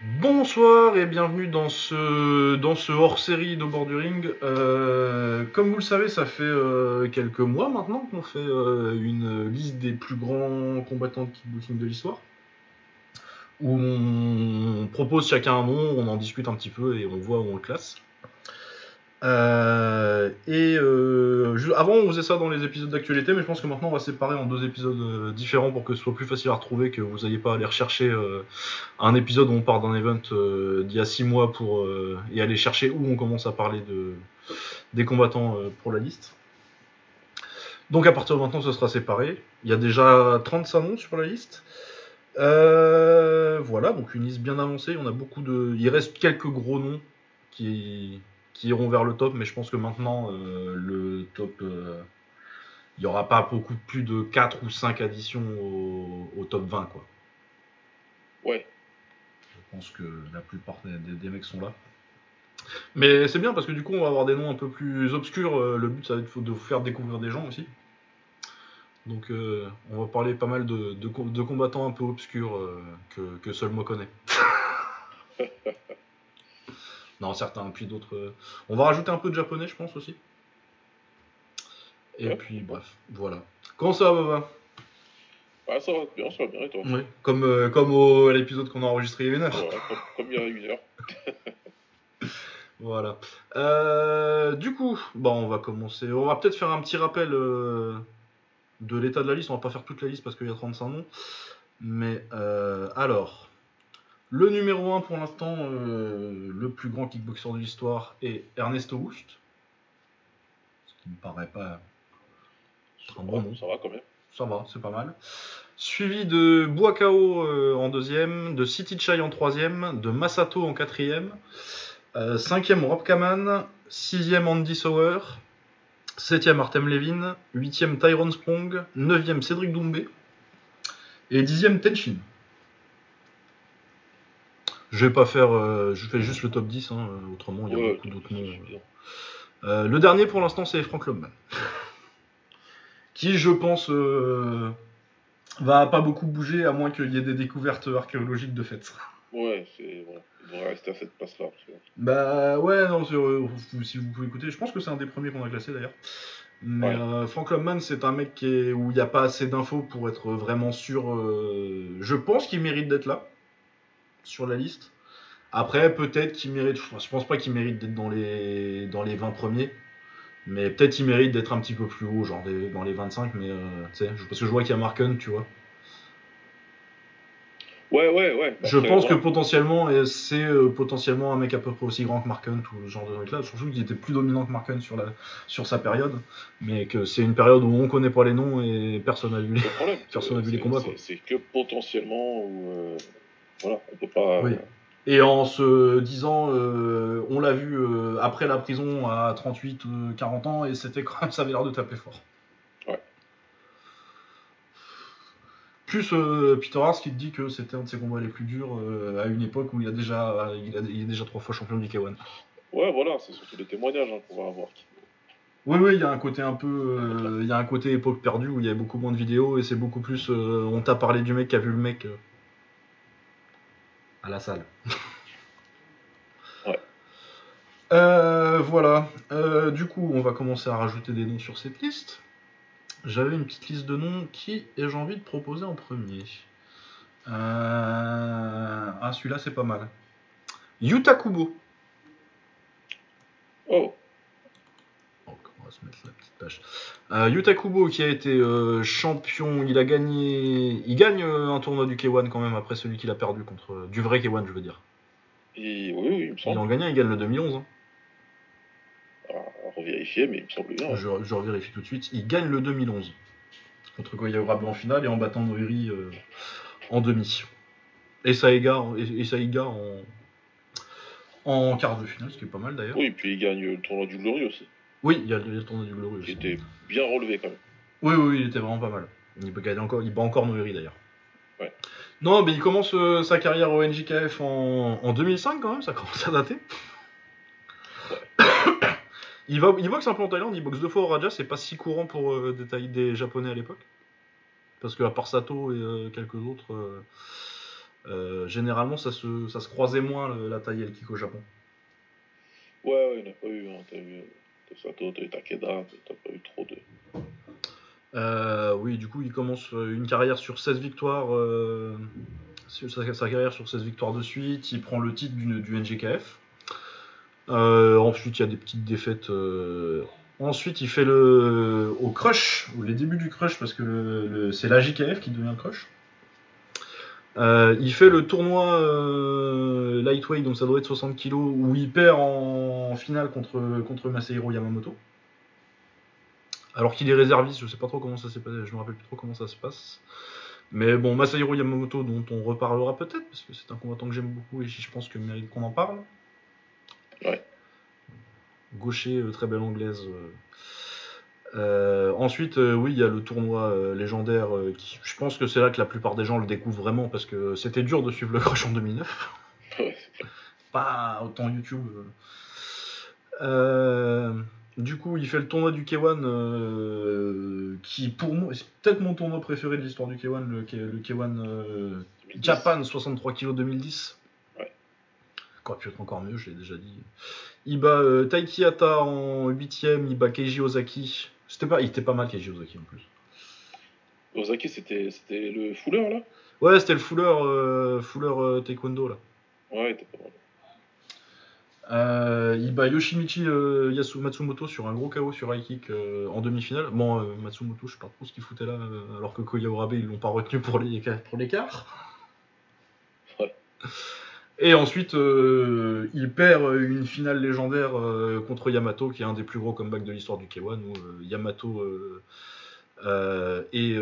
Bonsoir et bienvenue dans ce, hors-série de bord du ring. Euh, comme vous le savez, ça fait euh, quelques mois maintenant qu'on fait euh, une liste des plus grands combattants de kickboxing de l'histoire. Où on propose chacun un nom, on en discute un petit peu et on voit où on le classe. Euh, et euh, avant, on faisait ça dans les épisodes d'actualité, mais je pense que maintenant, on va séparer en deux épisodes euh, différents pour que ce soit plus facile à retrouver, que vous n'ayez pas à aller rechercher un épisode où on part d'un event d'il y a six mois pour et aller chercher où on commence à parler de des combattants pour la liste. Donc à partir de maintenant, ce sera séparé. Il y a déjà 35 noms sur la liste. Voilà, donc une liste bien avancée. Il reste quelques gros noms qui qui iront vers le top, mais je pense que maintenant euh, le top, euh, il n'y aura pas beaucoup plus de 4 ou 5 additions au, au top 20 quoi. Ouais. Je pense que la plupart des, mecs sont là. Mais c'est bien parce que du coup on va avoir des noms un peu plus obscurs. Euh, Le but ça va être de vous faire découvrir des gens aussi. Donc euh, on va parler pas mal de, de co- de combattants un peu obscurs que, que seul moi connais. non certains, puis d'autres. euh, On va rajouter un peu de japonais je pense aussi. Et Ouais. puis bref, voilà. Comment ça va Baba? Ça va bien, ça va bien, et toi? Oui. Comme, euh, comme au, à l'épisode qu'on a enregistré il y a une heure. Voilà, comme, comme il y a une heure. Voilà. Euh, du coup, bon, on va commencer. On va peut-être faire un petit rappel euh, de l'état de la liste. On va pas faire toute la liste parce qu'il y a 35 noms. Mais alors, le numéro 1 pour l'instant, euh, le plus grand kickboxer de l'histoire est Ernesto Wust. Ce qui me paraît pas. Un bon nom. ça va quand même. Ça va, c'est pas mal. Suivi de Buakao euh, en deuxième, de City Chai en troisième, de Masato en quatrième, euh, cinquième Rob Kaman, sixième Andy Sauer, septième Artem Levin, huitième Tyrone Sprong, neuvième Cédric Doumbé et dixième Tenchin. Je vais pas faire, euh, je fais juste le top 10, hein, euh, autrement il y a Ouais, beaucoup d'autres noms. Euh, le dernier pour l'instant c'est Frank Lobman. qui je pense euh, va pas beaucoup bouger à moins qu'il y ait des découvertes archéologiques de fait. Ouais, c'est bon. Il devrait rester à cette que- Bah ouais, non, si vous pouvez écouter, je pense que c'est un des premiers qu'on a classé d'ailleurs. Mais Ouais. euh, Frank Lobman, c'est un mec qui est- où il n'y a pas assez d'infos pour être vraiment sûr. euh, je pense qu'il mérite d'être là, sur la liste. Après, peut-être qu'il mérite. Je pense pas qu'il mérite d'être dans les, dans les 20 premiers. Mais peut-être qu'il mérite d'être un petit peu plus haut, genre des- dans les 25. Mais euh, tu sais, parce que je vois qu'il y a Mark Hunt, tu vois. Ouais, ouais, ouais. Je pense que potentiellement, c'est euh, potentiellement un mec à peu près aussi grand que Mark Hunt ou ce genre de truc là. Surtout qu'il était plus dominant que Mark Hunt sur, la, sur sa période. Mais que c'est une période où on connaît pas les noms et personne n'a vu les. Personne vu combats, c'est- que potentiellement où. euh, Voilà, on peut pas. Oui. Et en se disant, euh, on l'a vu euh, après la prison à 38, euh, 40 ans, et c'était quand même, ça avait l'air de taper fort. Ouais. Plus euh, Peter Hars qui te dit que c'était un de ses combats les plus durs euh, à une époque où il, a déjà, il, a- il est déjà trois fois champion du K1. Ouais, voilà, c'est surtout des témoignages hein, qu'on va avoir. Oui, oui, il y a un côté un peu. euh, il y a un côté époque perdue où il y a beaucoup moins de vidéos et c'est beaucoup plus. euh, on t'a parlé du mec qui a vu le mec euh, à la salle. Ouais. Euh, voilà. Euh, du coup, on va commencer à rajouter des noms sur cette liste. J'avais une petite liste de noms qui ai-je envie de proposer en premier Euh, Ah, celui-là, c'est pas mal. Yuta Kubo. Oh, va se mettre la petite page. Euh, Yuta Kubo qui a été euh, champion, il a gagné, il gagne euh, un tournoi du K1 quand même après celui qu'il a perdu contre du vrai K1 je veux dire. et... oui, oui, il me Il semble. en gagne il gagne le 2011. hein. À, à revérifier, mais il me semble bien. Je, je revérifie tout de suite. Il gagne le 2011 contre Goya Urabe en finale et en battant Noiri euh, en demi. Et Saïga, et, et Saïga en en quart de finale, ce qui est pas mal d'ailleurs. Oui, Oui, puis il gagne le tournoi du Glorieux aussi, a, il y a le tournoi du qui aussi. était bien relevé quand même. Oui, oui, oui, il était vraiment pas mal. Il peut gagner encore, il bat encore Noiri d'ailleurs. Ouais. Non, mais il commence euh, sa carrière au NJKF en, en 2005 quand même, ça commence à dater. il, va, il boxe un peu en Thaïlande, il boxe deux fois au Raja, c'est pas si courant pour euh, des, Japonais à l'époque. Parce que à part Sato et euh, quelques autres, euh, généralement ça se, ça se croisait moins le- la taille et le kick au Japon. Ouais, ouais, il n'y en a pas eu. Hein. T'as eu Euh, oui, du coup, il commence euh, une carrière sur 16 victoires. euh, sa, carrière sur 16 victoires de suite. Il prend le titre du, du NGKF. Ensuite, il y a des petites défaites. Ensuite, il fait le au crush, ou les débuts du crush, parce que c'est la JKF qui devient le crush. Il fait le tournoi lightweight, donc ça doit être 60 kg, où il perd en, finale contre, contre Masahiro Yamamoto. Alors qu'il est réserviste, je sais pas trop comment ça s'est passé, je me rappelle plus trop comment ça se passe. Mais bon, Masahiro Yamamoto, dont on reparlera peut-être, parce que c'est un combattant que j'aime beaucoup et je pense que mérite qu'on en parle. Ouais. Gaucher, euh, très belle anglaise. euh. Euh, ensuite, euh, oui, il y a le tournoi euh, légendaire. qui, je pense que c'est là que la plupart des gens le découvrent vraiment parce que c'était dur de suivre le crush en 2009 Ouais. pas autant YouTube. Euh, du coup, il fait le tournoi du K1, euh, qui pour moi, c'est peut-être mon tournoi préféré de l'histoire du K1, le, K- le K1 euh, Japan 63 kg 2010. Ouais. Aurait pu être encore mieux, je l'ai déjà dit. Il bat euh, Taiki Hata en 8ème, il bat Keiji Ozaki. C'était pas, il était pas mal Keiji Ozaki en plus. Ozaki, c'était c'était le fouleur là? Ouais, c'était le fouleur, fouleur taekwondo là. Ouais, il était pas mal. Euh, il bat Yoshimichi euh, Yasu Matsumoto sur un gros KO sur high kick euh, en demi-finale. Bon, Matsumoto, je sais pas trop ce qu'il foutait là, alors que Koya Urabe, ils l'ont pas retenu pour les- pour l'écart. Ouais. Et ensuite, il perd une finale légendaire contre Yamato, qui est un des plus gros comebacks de l'histoire du K1, où Yamato est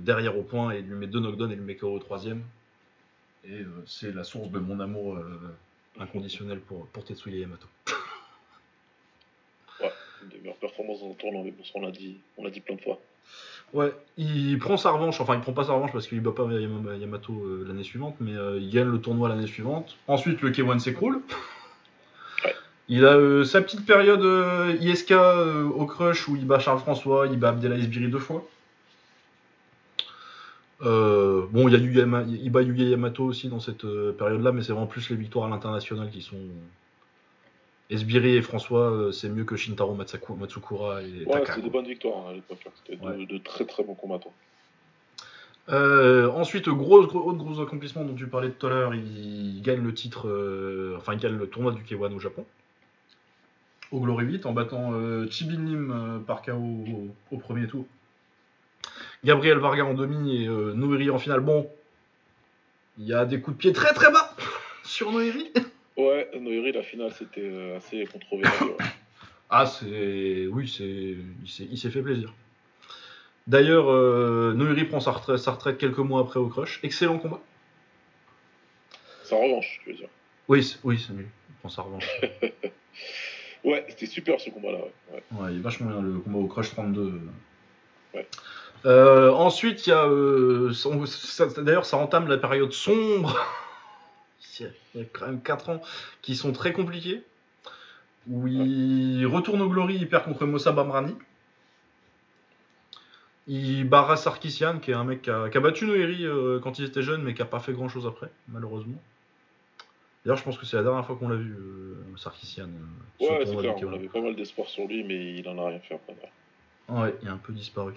derrière au point et il lui met deux knockdowns et lui met KO au troisième. Et c'est la source de mon amour inconditionnel pour, pour Tetsuya Yamato. Une des meilleures performances dans le tournoi, mais bon, ça, on l'a dit, on l'a dit plein de fois. Ouais, il prend sa revanche, enfin il prend pas sa revanche parce qu'il bat pas Yama- Yamato euh, l'année suivante, mais euh, il gagne le tournoi l'année suivante. Ensuite, le K1 s'écroule. Ouais. Il a euh, sa petite période ISK au crush où il bat Charles François, il bat Abdelaziz Biri deux fois. Euh, bon, il y a bat Yuya Yamato aussi dans cette euh, période-là, mais c'est vraiment plus les victoires à l'international qui sont. Esbiri et François, euh, c'est mieux que Shintaro Matsaku- Matsukura et Ouais, Taka. c'était des bonnes victoires hein, à l'époque. hein. C'était de, Ouais. de très très bons combattants. Euh, ensuite, gros, gros, autre gros accomplissement dont tu parlais tout à l'heure, il gagne le titre, euh, enfin il gagne le tournoi du K1 au Japon, au Glory 8, en battant euh, Chibin Lim euh, par KO au, au premier tour. Gabriel Varga en demi et euh, Noiri en finale. Bon, il y a des coups de pied très très bas sur Noiri. Ouais, Noiri, la finale, c'était euh, assez controversé. ouais. Ah, c'est. Oui, c'est. Il s'est fait plaisir. D'ailleurs, euh, Noiri prend sa retraite, sa retraite quelques mois après au Crush. Excellent combat. Sa revanche, je veux dire. Oui, oui, c'est mieux. Il prend sa revanche. Ouais, c'était super ce combat-là. Ouais. Ouais. Ouais, il est vachement bien le combat au Crush 32. Ouais. Euh, ensuite, il y a. euh, D'ailleurs, ça entame la période sombre. il y a quand même 4 ans qui sont très compliqués. Où il retourne au Glory, il perd contre Mossa Bamrani. Il barra Sarkisian, qui est un mec qui a, qui a battu Noiri euh, quand il était jeune, mais qui a pas fait grand chose après, malheureusement. D'ailleurs, je pense que c'est la dernière fois qu'on l'a vu, euh, le Ouais, c'est clair, on K1. avait pas mal d'espoir sur lui, mais il en a rien fait après. Ouais, il a un peu disparu.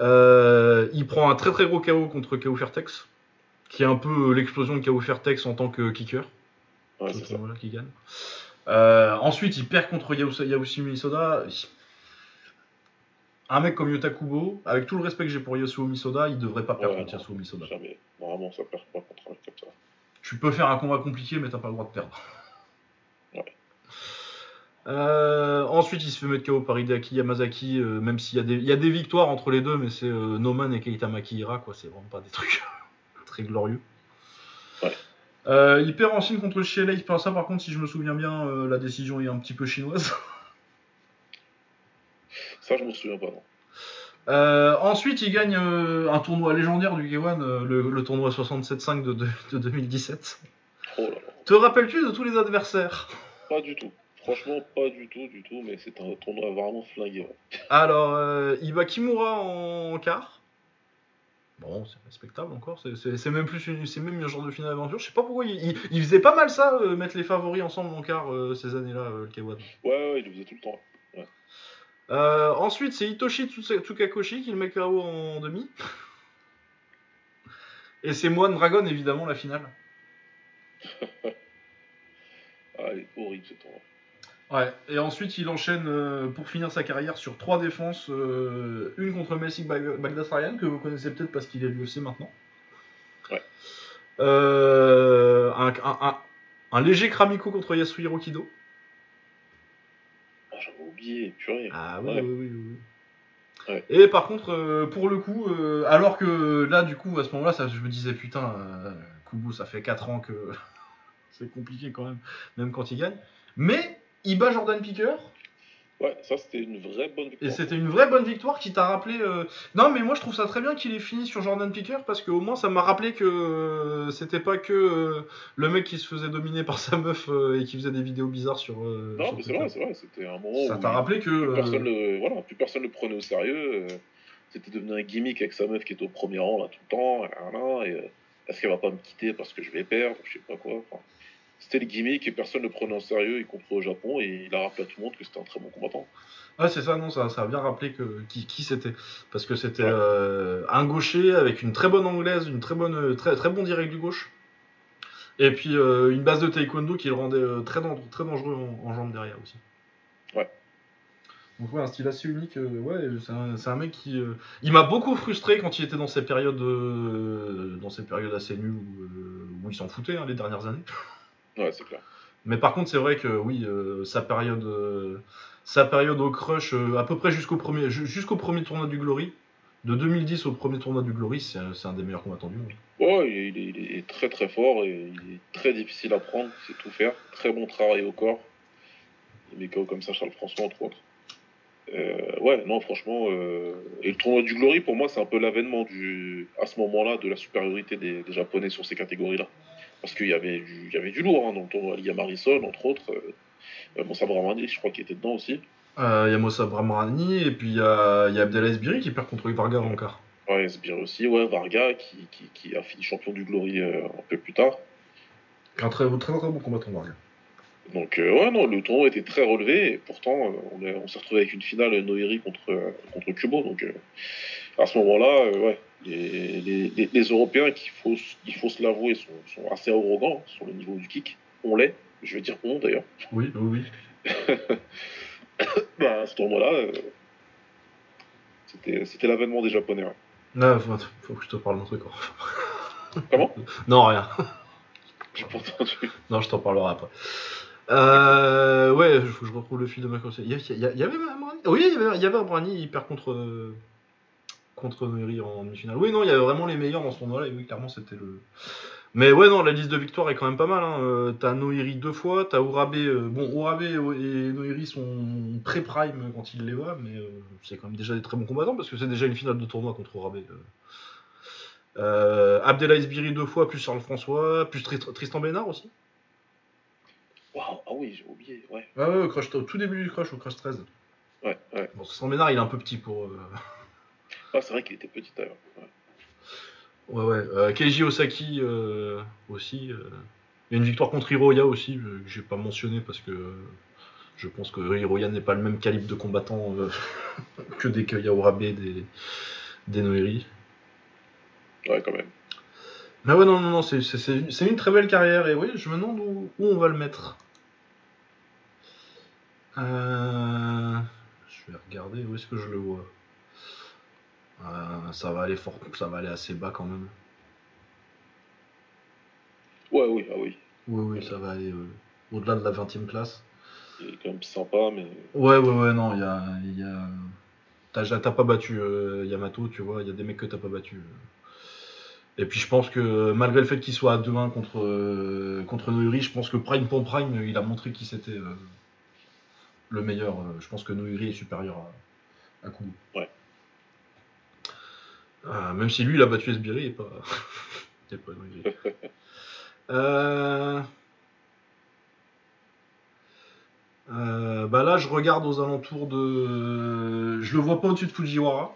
Euh, il prend un très très gros KO contre KO Fairtex, qui est un peu euh, l'explosion de KO Fairtex en tant que kicker. Ouais, qui gagne. Euh, ensuite, il perd contre Yausa- Yaoshimi Soda. Un mec comme Yota Kubo, avec tout le respect que j'ai pour Yasuo Misoda, il devrait pas perdre Ouais, contre. Yasuo Misoda. Jamais. Normalement, ça perd pas contre un mec comme ça. Tu peux faire un combat compliqué, mais t'as pas le droit de perdre. Euh, ensuite, il se fait mettre KO par Hideaki Yamazaki, euh, même s'il y, a des- il y a des victoires entre les deux, mais c'est euh, Noman et Keita Makihira, quoi. C'est vraiment pas des trucs très glorieux. Ouais. Euh, il perd en Chine contre Shielei. Par ça, par contre, si je me souviens bien, la décision est un petit peu chinoise. Ça, je m'en souviens pas, non. Ensuite, il gagne un tournoi légendaire du K1, euh, le, le tournoi 67.5 de, de, de 2017. Oh là là. Te rappelles-tu de tous les adversaires? Pas du tout. Franchement, pas du tout, du tout, mais c'est un tournoi vraiment flingué. ouais. Alors, euh, il bat Kimura en quart. Bon, c'est respectable encore. C'est- même plus une, c'est même un genre de finale aventure. Je sais pas pourquoi il, il- il faisait pas mal ça, euh, mettre les favoris ensemble en quart euh, ces années-là, euh, le K1. Ouais, ouais, il le faisait tout le temps. Ensuite, c'est Hitoshi Tsukakoshi qui le met KO en demi. Et c'est Moine Dragon, évidemment, la finale. Ah, il est horrible ce tournoi. Ouais, et ensuite il enchaîne euh, pour finir sa carrière sur trois défenses, euh, une contre Messik Bag- Bagdasaryan, que vous connaissez peut-être parce qu'il est l'UFC maintenant. Ouais. Euh, un, un- un- un léger Kramiko contre Yasuhiro Kido. Ah, j'avais oublié, purée. Ah oui, Ouais. oui, oui, oui. Ouais. Et par contre, pour le coup, alors que là, du coup, à ce moment-là, je me disais, putain, Kubo, ça fait 4 ans que c'est compliqué quand même, même quand il gagne. Mais il bat Jordan Picker, Ouais, ça c'était une vraie bonne et victoire. c'était une vraie bonne victoire qui t'a rappelé. euh, Non, mais moi je trouve ça très bien qu'il ait fini sur Jordan Picker parce qu'au moins ça m'a rappelé que euh, c'était pas que euh, le mec qui se faisait dominer par sa meuf et qui faisait des vidéos bizarres sur. Non, sur mais c'est vrai, c'est vrai, c'était un moment Ça où t'a rappelé que. plus, personne le, voilà, plus personne le prenait au sérieux. C'était devenu un gimmick avec sa meuf qui était au premier rang là tout le temps. là, là, et, est-ce qu'elle va pas me quitter parce que je vais perdre, je sais pas quoi. enfin, c'était le gimmick et personne ne le prenait au sérieux, y compris au Japon, et il a rappelé à tout le monde que c'était un très bon combattant. Ouais, c'est ça, non, ça, ça a bien rappelé que, qui, qui c'était. Parce que c'était Ouais. euh, un gaucher avec une très bonne anglaise, une très, bonne, très, très bon direct du gauche. Et puis euh, une base de taekwondo qui le rendait euh, très, dan- très dangereux en, en jambes derrière aussi. Ouais. Donc ouais, un style assez unique. euh, ouais, c'est un, mec qui... euh, il m'a beaucoup frustré quand il était dans ces périodes, euh, dans ces périodes assez nulles où, où il s'en foutait hein, les dernières années. Ouais, c'est clair. Mais par contre, c'est vrai que oui, euh, sa période, euh, sa période au crush, euh, à peu près jusqu'au premier, ju- jusqu'au premier tournoi du Glory, de 2010 au premier tournoi du Glory, c'est un, c'est des meilleurs combattants du monde. Ouais, il est, il très très fort et il est très difficile à prendre, sait tout faire. Très bon travail au corps. Il met KO comme ça Charles François, entre autres. Ouais, non, franchement. Et le tournoi du Glory, pour moi, c'est un peu l'avènement du... à ce moment-là de la supériorité des, des Japonais sur ces catégories-là. Parce qu'il y avait du, il y avait du lourd hein, dans le tournoi. Il y a Marisol, entre autres. Euh, Moussa Bramani, je crois qu'il était dedans aussi. Euh, Il y a Mossa Bramrani et puis il y a, il y a Abdelaziz Biri qui perd contre Varga en quart. Ouais, Sbir aussi. Ouais, Varga, qui, qui, qui a fini champion du Glory euh, un peu plus tard. Un très, très, très bon combattant Varga. Donc euh, ouais non le tournoi était très relevé et pourtant euh, on, on s'est retrouvé avec une finale Noiri contre contre Kubo donc euh, à ce moment-là euh, ouais les, les, les, les Européens qu'il faut il faut se l'avouer sont, sont assez arrogants sur le niveau du kick on l'est je vais dire on d'ailleurs Oui, oui, oui. bah, à ce tournoi-là c'était c'était l'avènement des Japonais ouais. Non, faut, faut que je te parle d'un truc. comment? Non, rien. j'ai pas entendu Non, je t'en parlerai après. Euh, ouais, faut que je retrouve le fil de ma conseil. Il y, y y avait Oui, il y avait, il y avait il perd contre, euh, contre Noiri en demi-finale. Oui, non, il y avait vraiment les meilleurs dans ce tournoi-là, et oui, clairement, c'était le. Mais ouais, non, la liste de victoires est quand même pas mal. Hein. Euh, T'as Noiri deux fois, t'as Urabe. euh, bon, Urabe et Noiri sont très prime quand il les voit, mais euh, c'est quand même déjà des très bons combattants parce que c'est déjà une finale de tournoi contre Urabe. euh. Biri deux fois, plus Charles François, plus Tris- Tristan Bénard aussi. Waouh ah oui j'ai oublié ouais Ouais, ouais, au, crush, au tout début du crush, au crush 13. ouais ouais Bon, Tristan Bénard, il est un peu petit pour. euh, ah, c'est vrai qu'il était petit d'ailleurs ouais. Ouais, ouais. Euh, Keiji Osaki euh, aussi. euh. Il y a une victoire contre Hiroya aussi, que j'ai pas mentionné parce que je pense que Hiroya n'est pas le même calibre de combattant que des Yaorabe, des, des Noiri. ouais quand même Mais ouais, non, non, non, c'est une très belle carrière et oui, je me demande où, où on va le mettre. Euh, je vais regarder où est-ce que je le vois. Euh, ça va aller fort, ça va aller assez bas quand même. ouais oui ah oui Oui, oui, ça va aller euh, au-delà de la 20 e place. il est quand même sympa mais Ouais, ouais, ouais, non, il y a. Y a... T'as pas battu euh, Yamato, tu vois, il y a des mecs que t'as pas battu. Et puis je pense que malgré le fait qu'il soit à 2-1 contre, euh, contre Noiri, je pense que Prime pour Prime, il a montré qui c'était euh, le meilleur. Euh, Je pense que Noiri est supérieur à, à Kubo. Ouais. Euh, même si lui, il a battu Esbiri et pas, et pas. Euh... Euh, bah là, je regarde aux alentours de. Je le vois pas au-dessus de Fujiwara.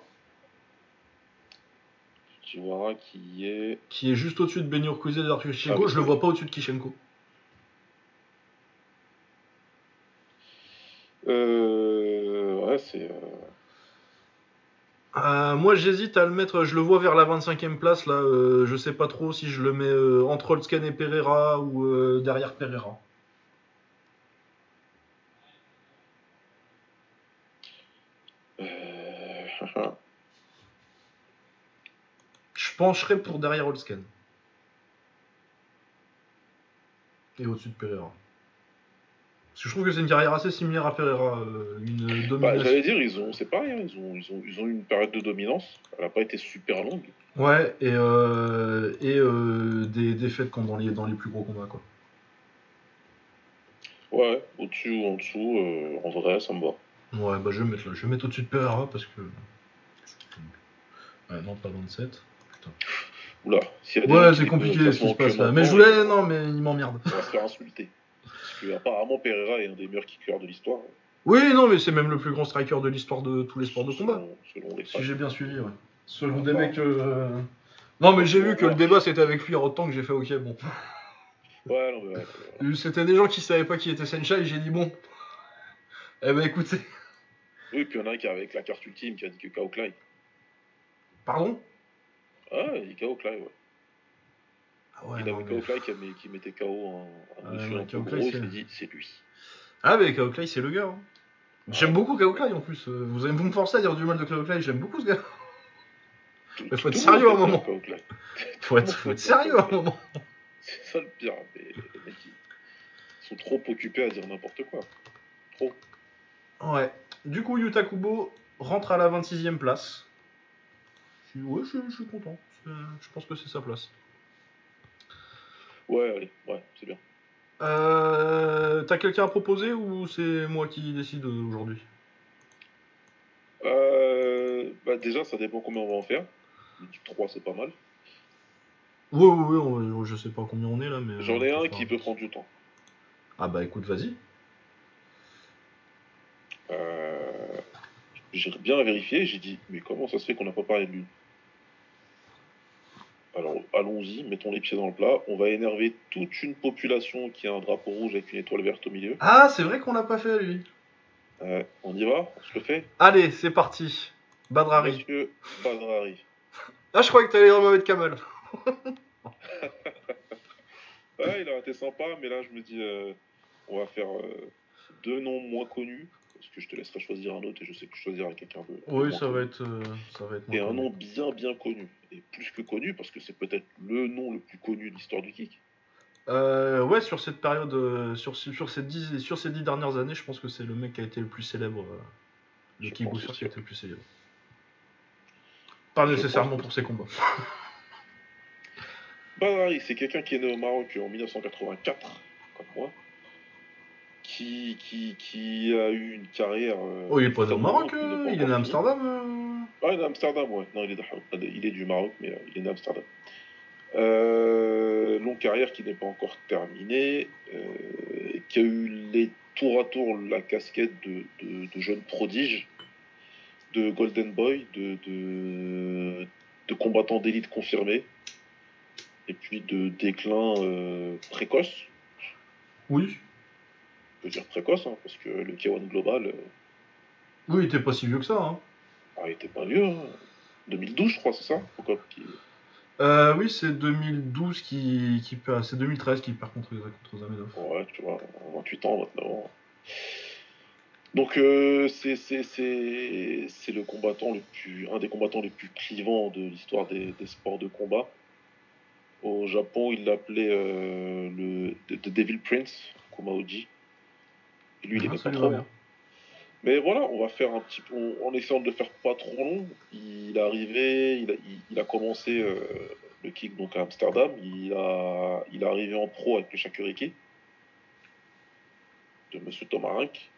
Fujiwara qui est. Qui est juste au-dessus de Benio Kuze et d'Arthur. Ah oui. Je le vois pas au-dessus de Kishenko. Ouais, c'est. euh, Euh, moi j'hésite à le mettre, je le vois vers la 25e place là, euh, je sais pas trop si je le mets euh, entre Holtzken et Pereira ou euh, derrière Pereira. euh, Je pencherais pour derrière Holtzken. Et au-dessus de Pereira. Parce que je trouve que c'est une carrière assez similaire à Pereira, euh, une Bah, domination. j'allais dire, ils ont, c'est pareil, hein, ils, ont, ils, ont, ils ont eu une période de dominance. Elle n'a pas été super longue. Ouais, et, euh, et euh, des défaites dans les, dans les plus gros combats quoi. Ouais, au-dessus ou en dessous, euh, en vrai, ça me va. Ouais, bah je vais mettre là, je vais mettre au-dessus de Pereira parce que. Ouais, non, pas 27. Oula, s'il y a des Ouais, c'est compliqué ce qui se passe là. Mais je voulais. Non, mais il m'emmerde. On va se faire insulter. Parce que apparemment Pereira est un des meilleurs kickers de l'histoire. Oui, non, mais c'est même le plus grand striker de l'histoire de tous les sports de combat. Selon, selon les Si j'ai bien suivi, ouais. Selon des mecs. euh, Non, mais j'ai vu que le débat c'était avec lui autant que j'ai fait ok, bon. Ouais, non, mais ouais, ouais. C'était des gens qui savaient pas qui était Senshai et j'ai dit bon. Eh ben écoutez. Oui, puis il y en a un qui est avec la carte ultime qui a dit que KO Clay. Pardon? Ah, il dit KO Clay, ouais. Ouais, il avait Clay qui, qui mettait KO un, un monsieur un peu gros, dit c'est lui. Ah, mais Kao Clay, c'est le gars. hein. J'aime beaucoup Kao Clay en plus. Euh, Vous allez vous me forcer à dire du mal de Kao Clay, j'aime beaucoup ce gars. Mais faut être sérieux à un moment. Faut être, faut être sérieux à un moment. C'est ça le pire. Mais les mecs, ils sont trop occupés à dire n'importe quoi. Trop. Ouais. Du coup, Yuta Kubo rentre à la 26e place. Je suis- Ouais, je, je suis content. Je pense que c'est sa place. Ouais, allez, ouais, c'est bien. Euh, T'as quelqu'un à proposer ou c'est moi qui décide aujourd'hui? Euh, bah déjà, ça dépend combien on va en faire. Du 3, c'est pas mal. Oui, oui, oui, je sais pas combien on est là, mais. J'en ai euh, un qui peut prendre du temps. Ah bah écoute, vas-y. Euh, J'ai bien vérifié, j'ai dit, mais comment ça se fait qu'on n'a pas parlé de lui? Alors, allons-y, mettons les pieds dans le plat. On va énerver toute une population qui a un drapeau rouge avec une étoile verte au milieu. Ah, c'est vrai qu'on l'a pas fait à lui. Euh, on y va? On se le fait? Allez, c'est parti. Badrari. Monsieur Badrari. Ah, je croyais que t'allais dire Mohamed Kamal. Ouais, il a été sympa, mais là, je me dis, euh, on va faire euh, deux noms moins connus. Parce que je te laisserai choisir un autre et je sais que tu choisiras quelqu'un de. de Oui, moins ça va être. euh, ça va être Et un nom bien, bien connu. Plus que connu, parce que c'est peut-être le nom le plus connu de l'histoire du kick. Euh, ouais, sur cette période, euh, sur, sur, ces dix, sur ces dix dernières années, je pense que c'est le mec qui a été le plus célèbre. euh, le kickboxer qui a été le plus célèbre. Pas Je nécessairement pour ses combats. Badrari, c'est quelqu'un qui est né au Maroc en 1984, comme moi. Qui, qui, qui a eu une carrière. euh, Oh, il est pas né au Maroc, euh, il est né à. Amsterdam. Ah, il est à Amsterdam, ouais. Non, il est, de- il est du Maroc, mais euh, il est né à Amsterdam. Euh, longue carrière qui n'est pas encore terminée, euh, qui a eu les tour à tour la casquette de, de, de jeune prodige, de Golden Boy, de, de, de combattant d'élite confirmé, et puis de déclin euh, précoce, Oui. on peut dire précoce, hein, parce que le K1 Global, Oui, il était pas si vieux que ça. Hein. Ah, il était pas vieux, hein. 2012 je crois, c'est ça Pourquoi qui- Euh, oui, c'est 2012 qui, qui perd- c'est 2013 qui perd contre, contre Zamedov. Ouais, tu vois, 28 ans, 29 ans. Donc euh, c'est le combattant le plus un des combattants les plus clivants de l'histoire des, des sports de combat. Au Japon, il l'appelait euh, le The Devil Prince, Kumaoji. Et lui, il Ah, ça pas trop. bien. Mais voilà, on va faire un petit peu, en- essayant de le faire pas trop long. Il est arrivé, il a, il, il a commencé euh, le kick donc à Amsterdam. Il a, il est arrivé en pro avec le Shakuriki de Monsieur Tomarenk.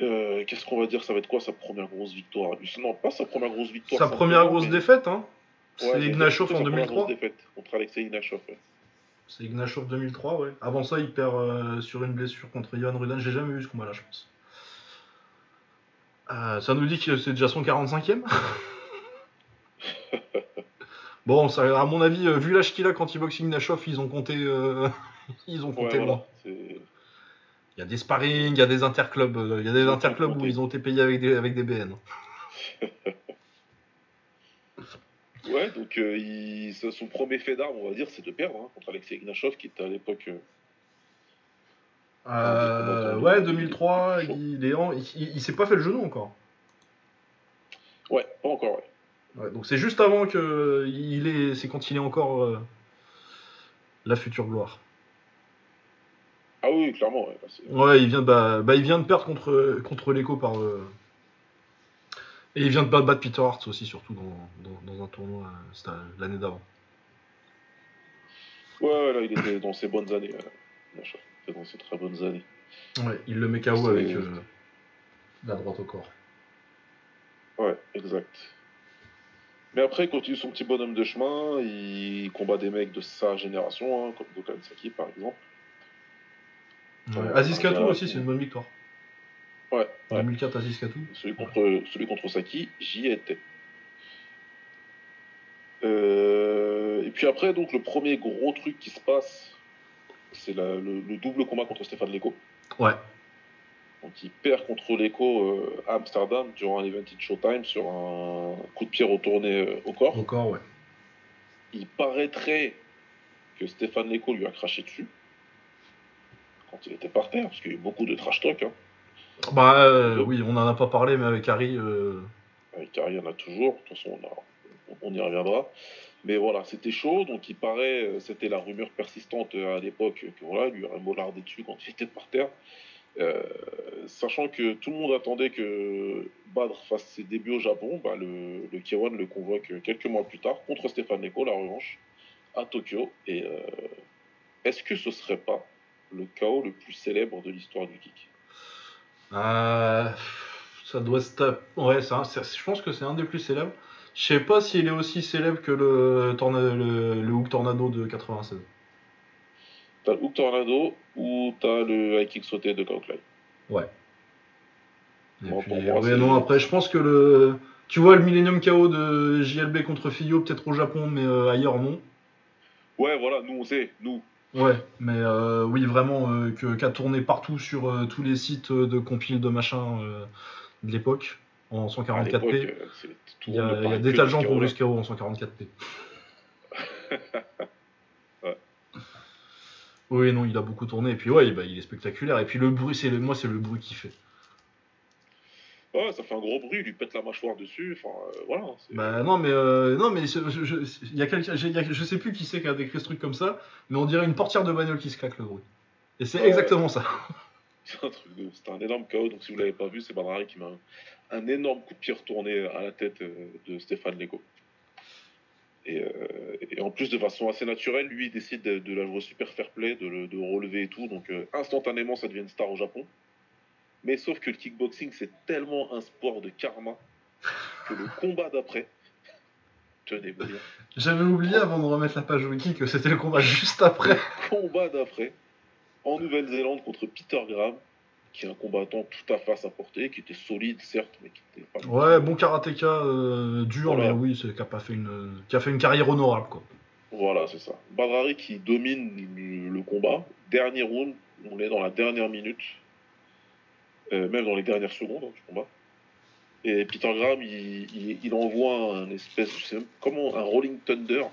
Euh, Qu'est-ce qu'on va dire Ça va être quoi sa première grosse victoire? Non, pas sa première grosse victoire. Sa première grosse mais- défaite, hein. C'est Ignashov en première 2003. grosse défaite contre Alexei Ignashov. ouais. C'est Ignashov 2003, ouais. Avant ça, il perd euh, sur une blessure contre Ivan Rudan. J'ai jamais vu ce combat-là, je pense. Euh, ça nous dit que c'est déjà son 45e bon, ça, à mon avis, euh, vu l'âge qu'il a quand il Nashov, ils ont compté. euh, ils ont Ouais, compté voilà. Il y a des sparring, il y a des interclubs, euh, il y a des interclubs où ils ont été payés avec des, avec des BN. Ouais, donc euh, il- son premier fait d'armes, on va dire, c'est de perdre hein, contre Alexei Ignashov, qui était à l'époque. Euh, Euh, ouais, 2003, il, est en- il, il- il s'est pas fait le genou encore. Ouais, pas encore, ouais. Ouais, donc c'est juste avant que il est, c'est quand il est encore euh, la future gloire. Ah oui, clairement, ouais. là, c'est- Ouais, il vient, de- bah, bah, il vient de perdre contre contre l'Echo par. euh, Et il vient de battre, Peter Hart aussi, surtout dans, dans, dans un tournoi l'année d'avant. Ouais, là, il était dans ses bonnes années. ouais. Dans ses très bonnes années. Ouais, il le met KO avec euh, la droite au corps. Ouais, exact. Mais après, il continue son petit bonhomme de chemin, il combat des mecs de sa génération, hein, comme Gokhan Saki par exemple. Ouais. Aziz Katou aussi, c'est une bonne victoire. Ouais, ouais. 2004 Aziz Katou. Celui contre, celui contre Saki, j'y étais. Euh, et puis après, donc, le premier gros truc qui se passe, c'est le, le double combat contre Stéphane Leco. Ouais. Donc, il perd contre Leco euh, à Amsterdam durant un event in Showtime sur un coup de pied retourné euh, au corps. Au corps, ouais. Il paraîtrait que Stéphane Leco lui a craché dessus quand il était par terre, parce qu'il y a eu beaucoup de trash talk. Hein. Bah euh, oui, on en a pas parlé, mais avec Harry. Avec Harry, il y en a toujours. De toute façon, on, a- on y reviendra. Mais voilà, c'était chaud. Donc, il paraît, euh, c'était la rumeur persistante euh, à l'époque que voilà, il lui aurait mollardé dessus quand il était par terre. Euh, sachant que tout le monde attendait que Badr fasse ses débuts au Japon, bah, le, le K1 le convoque quelques mois plus tard contre Stéphane Neko, la revanche, à Tokyo. Et est-ce que ce serait pas le KO le plus célèbre de l'histoire du kick? Ça doit se taper. Ouais, c'est- je pense que c'est un des plus célèbres. Je sais pas s'il est aussi célèbre que le, torna- le, le Hook Tornado de 96. T'as le Hook Tornado ou t'as le high kick sauté de Kaoklai Ouais. Et Bon, puis, moi, ouais, non, après, je pense que le. Tu vois le Millennium KO de JLB contre Fiyo, peut-être au Japon, mais euh, ailleurs, non. Ouais, voilà, nous on sait, nous. Ouais, mais euh, oui, vraiment, euh, que- qu'a tourné partout sur tous les sites de compile de machin de l'époque, en À 144p. l'époque, euh, Il y a, il y des tas de gens KO en 144p. Ouais. Oui, non, il a beaucoup tourné. Et puis, ouais, bah, il est spectaculaire. Et puis, le bruit, c'est le- moi, c'est le bruit qu'il fait. Ouais, ça fait un gros bruit, il lui pète la mâchoire dessus, enfin euh, voilà. Bah, non, mais, euh, non, mais je, je, je- il y a quelqu'un, je sais plus qui c'est qui a décrit ce truc comme ça, mais on dirait une portière de bagnole qui se claque le bruit. Et c'est Ouais. exactement ça. C'est un truc de. C'était un énorme KO, donc si vous l'avez pas vu, c'est Badrari qui met un, un énorme coup de pied retourné à la tête euh, de Stéphane Lego. Et, euh, et en plus, de façon assez naturelle, lui il décide de, de la jouer super fair play, de le de relever et tout, donc euh, instantanément ça devient une star au Japon. Mais sauf que le kickboxing c'est tellement un sport de karma que le combat d'après, tenez-vous bien, J'avais oublié avant de remettre la page wiki que c'était le combat juste après. combat d'après, en Nouvelle-Zélande contre Peter Graham, qui est un combattant tout à face à porter, qui était solide certes, mais qui était pas. Ouais, bon karatéka euh, dur, Voilà. mais oui, c'est qui a pas fait une, qui a fait une carrière honorable quoi. Voilà, c'est ça. Badrari qui domine le, combat. Dernier round, on est dans la dernière minute, euh, même dans les dernières secondes hein, du combat. Et Peter Graham, il, il- il envoie un espèce, je sais même comment, un Rolling Thunder.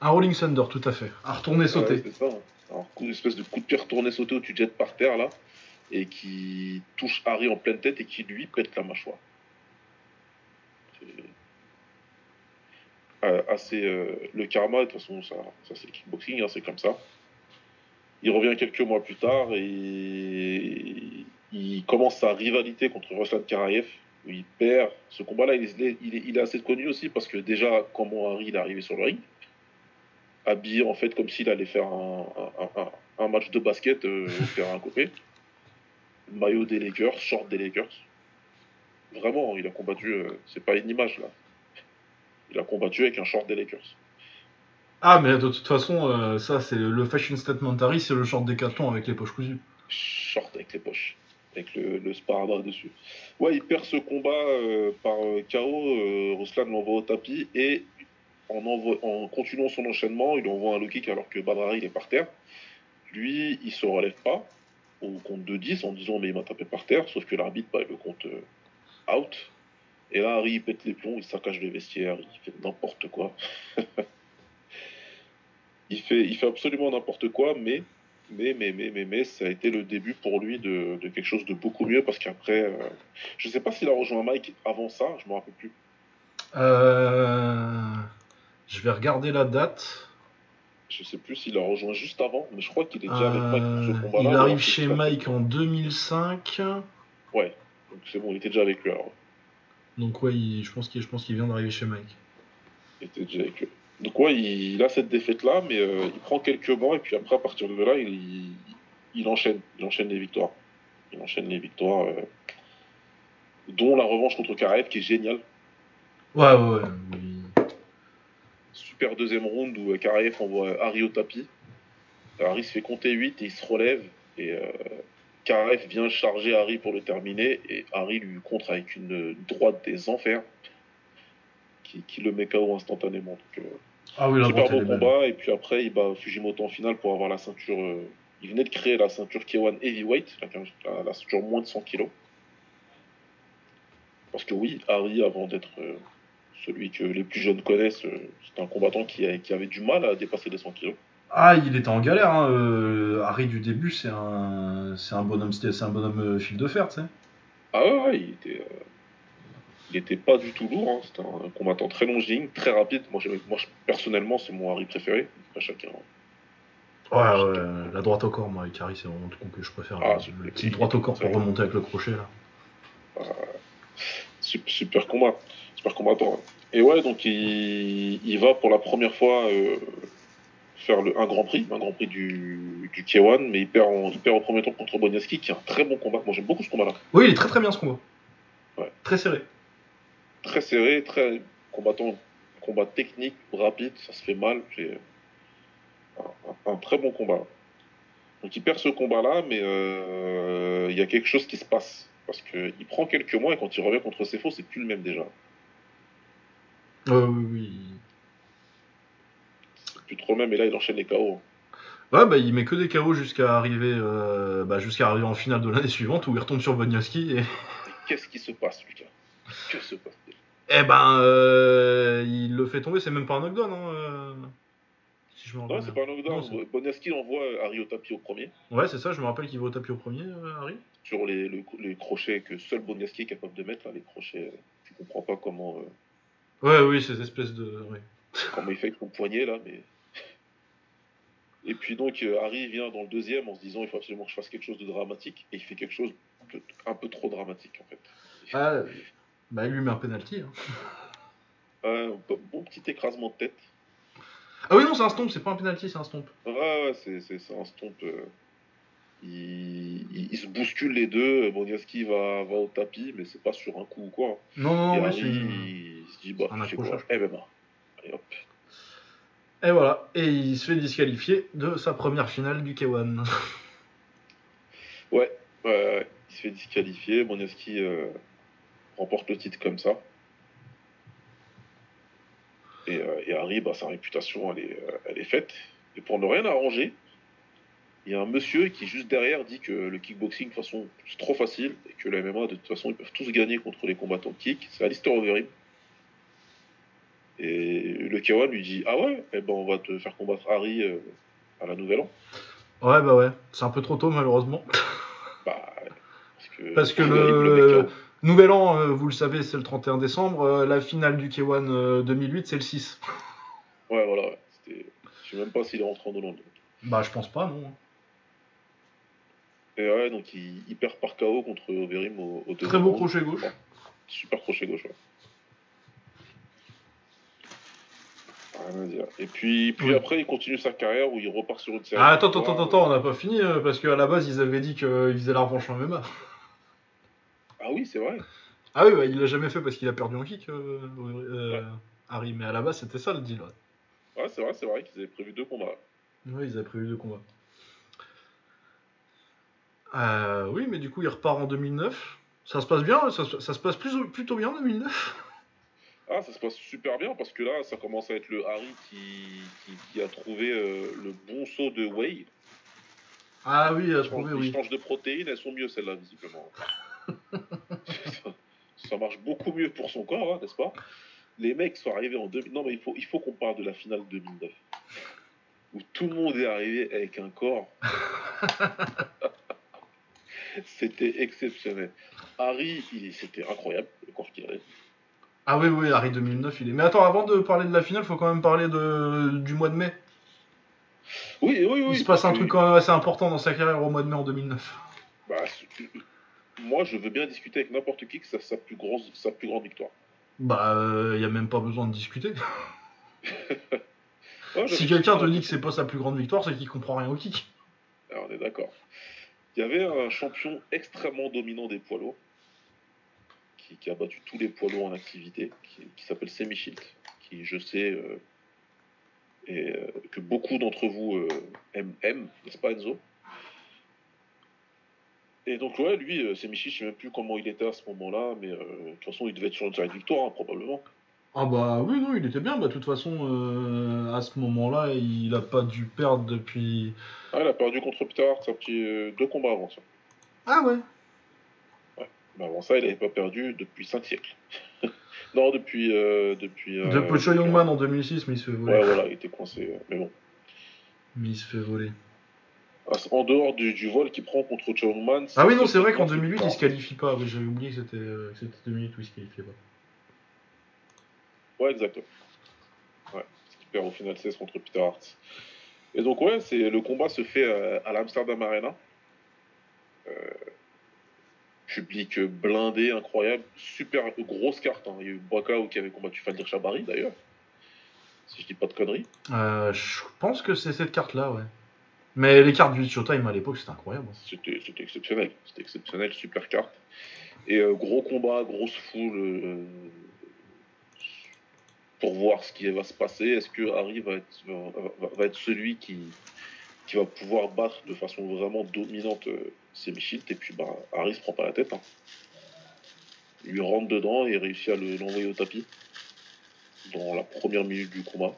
Un Rolling Thunder, tout à fait. Un retourné sauté. Ouais, c'est ça. hein. Alors, une espèce de coup de pied retourné sauté où tu te jettes par terre là, et qui touche Harry en pleine tête et qui lui pète la mâchoire. Euh, assez euh, le karma. De toute façon, ça, c'est le kickboxing, hein, c'est comme ça. Il revient quelques mois plus tard et il commence sa rivalité contre Ruslan Karayev où il perd. Ce combat-là, il, il est assez connu aussi parce que déjà, comment Harry il est arrivé sur le ring, habillé en fait comme s'il allait faire un, un- un- un match de basket euh, au terrain à côté. Maillot des Lakers, short des Lakers. Vraiment, il a combattu, euh, c'est pas une image là. Il a combattu avec un short des Lakers. Ah, mais de toute façon, euh, ça, c'est le fashion statement Harry, c'est le short décathlon avec les poches cousues. Short avec les poches. avec le, le sparadrap dessus. Ouais, il perd ce combat euh, par KO. Ruslan l'envoie au tapis et en, continuant son enchaînement, il envoie un low kick alors que Badrari est par terre. Lui, il se relève pas au compte de 10 en disant mais il m'a tapé par terre, sauf que l'arbitre bah, il le compte euh, out. Et là, Harry il pète les plombs, il saccage le vestiaire, il fait n'importe quoi. il, fait, il fait absolument n'importe quoi, mais, mais, mais, mais, mais, ça a été le début pour lui de, quelque chose de beaucoup mieux parce qu'après, euh, je sais pas s'il a rejoint Mike avant ça, je me rappelle plus. Euh, Je vais regarder la date. Je sais plus s'il a rejoint juste avant, mais je crois qu'il est déjà avec Mike pour Euh, ce combat-là. il arrive chez Mike en 2005. Ouais, donc c'est bon, il était déjà avec lui alors. Donc ouais, il- je pense qu'il vient d'arriver chez Mike. Il était déjà avec eux. Donc ouais, il, il a cette défaite-là, mais euh, il prend quelques bancs et puis après, à partir de là, il enchaîne. Il enchaîne les victoires. Il enchaîne les victoires, euh, dont la revanche contre Karev qui est géniale. Ouais, ouais, ouais. Super deuxième round où euh, Karev envoie Harry au tapis. Harry se fait compter 8 et il se relève. Et euh, vient charger Harry pour le terminer. Et Harry lui contre avec une, droite des enfers qui, qui le met KO instantanément. Donc, euh, Ah oui, Super beau combat, et puis après il bat Fujimoto en finale pour avoir la ceinture. euh, il venait de créer la ceinture K1 Heavyweight, la, la- la ceinture moins de 100 kg. Parce que oui, Harry, avant d'être euh, celui que les plus jeunes connaissent, euh, c'était un combattant qui, a- qui avait du mal à dépasser les 100 kg. Ah, il était en galère. Hein. euh, Harry du début, c'est un, c'est un bonhomme, c'est un bonhomme euh, fil de fer, tu sais. Ah ouais, ouais, il était, euh, il était pas du tout lourd. hein. C'était un combattant très longiligne, très rapide. Moi, j'aimais- moi je- personnellement, c'est mon Harry préféré. Après, chacun. Ouais, ouais, la droite au corps, moi, avec Harry, c'est vraiment le truc que je préfère. Ah, c'est- la petite droite au corps pour remonter avec le crochet, là. Super, super combat, super combattant. ouais. Et ouais, donc il, il va pour la première fois euh, faire le, un Grand Prix, un Grand Prix du, du K1, mais il perd, en- il perd au premier tour contre Boniaski, qui est un très bon combat. Moi j'aime beaucoup ce combat-là. Oui, il est très très bien ce combat. Ouais. Très serré. Très serré, très combattant, combat technique, rapide, ça se fait mal. Un, un- un très bon combat. Donc il perd ce combat-là, mais euh, il y a quelque chose qui se passe. Parce qu'il prend quelques mois et quand il revient contre Cefo, c'est plus le même déjà. Euh, oui, oui. C'est plus trop le même, et là il enchaîne les KO. Ouais, bah, il met que des KO jusqu'à arriver, euh, bah, jusqu'à arriver en finale de l'année suivante où il retombe sur Wodniowski et. Qu'est-ce qui se passe, Lucas Que se passe-t-il? Eh ben, euh, il le fait tomber, c'est même pas un knockdown, hein, euh, si je me Non, c'est pas un knockdown. Bonaski envoie Harry au tapis au premier, Ouais, c'est ça, je me rappelle qu'il va au tapis au premier, euh, Harry. sur les, le- les crochets que seul Bonaski est capable de mettre, là, les crochets. Tu comprends pas comment, Ouais, oui, ces espèces de. ouais. comment il fait avec son poignet, là, mais. Et puis donc, euh, Harry vient dans le deuxième en se disant il faut absolument que je fasse quelque chose de dramatique, et il fait quelque chose de un peu trop dramatique, en fait. Ah, bah, il lui met un penalty. hein. Un bon, petit écrasement de tête. Ah oui, non, c'est un stomp, c'est pas un penalty, c'est un stomp. Ouais, ouais, c'est, c'est, c'est un stomp. euh, ils, ils- ils se bousculent les deux. Boniaski va, va au tapis, mais c'est pas sur un coup ou quoi. Non, non, non, oui, Harry, c'est. Dit, bah, un quoi, eh ben, hop. Et voilà, et il se fait disqualifier de sa première finale du K1. Ouais, il se fait disqualifier. Boniaski euh, remporte le titre comme ça. Et, euh, et Harry, bah, sa réputation, elle est, euh, elle est faite. Et pour ne rien arranger, il y a un monsieur qui, juste derrière, dit que le kickboxing, de toute façon, c'est trop facile et que le MMA, de toute façon, ils peuvent tous gagner contre les combattants de kick. C'est Alistair Overeem. Et le K1 lui dit Ah ouais, eh ben, on va te faire combattre Harry euh, à la Nouvelle An. Ouais, bah ouais, c'est un peu trop tôt, malheureusement. Bah, parce que, Parce que le- met KO. Nouvel an, euh, vous le savez, c'est le 31 décembre. euh, la finale du K1 euh, 2008, c'est le 6. Ouais, voilà. Je sais même pas s'il est rentré en Hollande. Bah, je pense pas, non. Et ouais, donc il, il perd par KO contre Overeem au, au Très beau crochet gauche. Super crochet gauche, ouais. Rien à dire. Et puis, puis Oui. après, il continue sa carrière où il repart sur une série. Ah, attends, attends, attends, attends, on n'a pas fini, euh, parce qu'à la base, ils avaient dit qu'ils faisaient la revanche en MMA. Ah oui, c'est vrai. Ah oui, bah, il l'a jamais fait parce qu'il a perdu en kick, euh, euh, Harry, mais à la base, c'était ça le deal. Ouais, Ouais, c'est vrai, c'est vrai qu'ils avaient prévu deux combats. Ouais, ils avaient prévu deux combats. Euh, oui, mais du coup, il repart en 2009. Ça se passe bien, ça, se- ça se passe plus, plutôt bien en 2009. Ah, ça se passe super bien parce que là, ça commence à être le Harry qui, qui, qui a trouvé euh, le bon saut de whey. Ah oui, change, oui. change de protéines, elles sont mieux celles-là, visiblement. ça, ça marche beaucoup mieux pour son corps, hein, n'est-ce pas? Les mecs sont arrivés en 2000. Non, mais il faut, il faut qu'on parle de la finale 2009. Où tout le monde est arrivé avec un corps. C'était exceptionnel. Harry, il- c'était incroyable, le corps qu'il avait. Ah oui, oui, Harry 2009, il est. Mais attends, avant de parler de la finale, faut quand même parler de... du mois de mai. Oui, oui, oui. il se passe un truc quand même assez important dans sa carrière au mois de mai en 2009. Bah, moi, je veux bien discuter avec n'importe qui que ça sa plus, grosse, sa plus grande victoire. Bah, il y a même pas besoin de discuter. Ouais, si quelqu'un te dit que c'est pas sa plus grande victoire, c'est qu'il comprend rien au kick. Alors, on est d'accord. Il y avait un champion extrêmement dominant des poids lourds, qui, qui a battu tous les poids lourds en activité, qui, qui s'appelle Semi Shield, qui, je sais, euh, et, euh, que beaucoup d'entre vous euh, aiment, aiment, n'est-ce pas Enzo? Et donc, ouais, lui, euh, Semi Shield, je sais même plus comment il était à ce moment-là, mais euh, de toute façon, il devait être sur une série de victoire, hein, probablement. Ah bah oui, non, il était bien. Bah, de toute façon, euh, à ce moment-là, il a pas dû perdre depuis. Ah, il a perdu contre Peter Hart, un petit, euh, deux combats avant ça. Ah ouais? Mais avant ça, il n'avait pas perdu depuis 5 siècles. non, depuis. Euh, depuis euh, Depuis Cho Youngman en 2006, mais il se fait voler. Ouais, voilà, il était coincé. euh, Mais bon. Mais il se fait voler. Ah, En dehors du, du vol qu'il prend contre Chongman. Ah oui, non, c'est vrai qu'en 2008, il se qualifie pas. Oui, J'avais oublié que c'était euh, que c'était 2008 où il se qualifiait pas. Ouais, exactement. Ouais, parce qu'il perd au final 16 contre Peter Hart. Et donc, ouais, le combat se fait euh, à l'Amsterdam Arena. Euh, public blindé, incroyable. Super grosse carte. hein. Il y a eu Boakao qui avait combattu Faldir Chabari, d'ailleurs. Si je dis pas de conneries. Euh, je pense que c'est cette carte-là, ouais. Mais les cartes du Showtime à l'époque, c'était incroyable. C'était c'était exceptionnel. C'était exceptionnel, super carte. Et euh, gros combat, grosse foule. euh, pour voir ce qui va se passer. Est-ce que Harry va être, va, va être celui qui, qui va pouvoir battre de façon vraiment dominante Shield Et puis bah, Harry se prend pas la tête. hein. Il lui rentre dedans et réussit à le- l'envoyer au tapis dans la première minute du combat.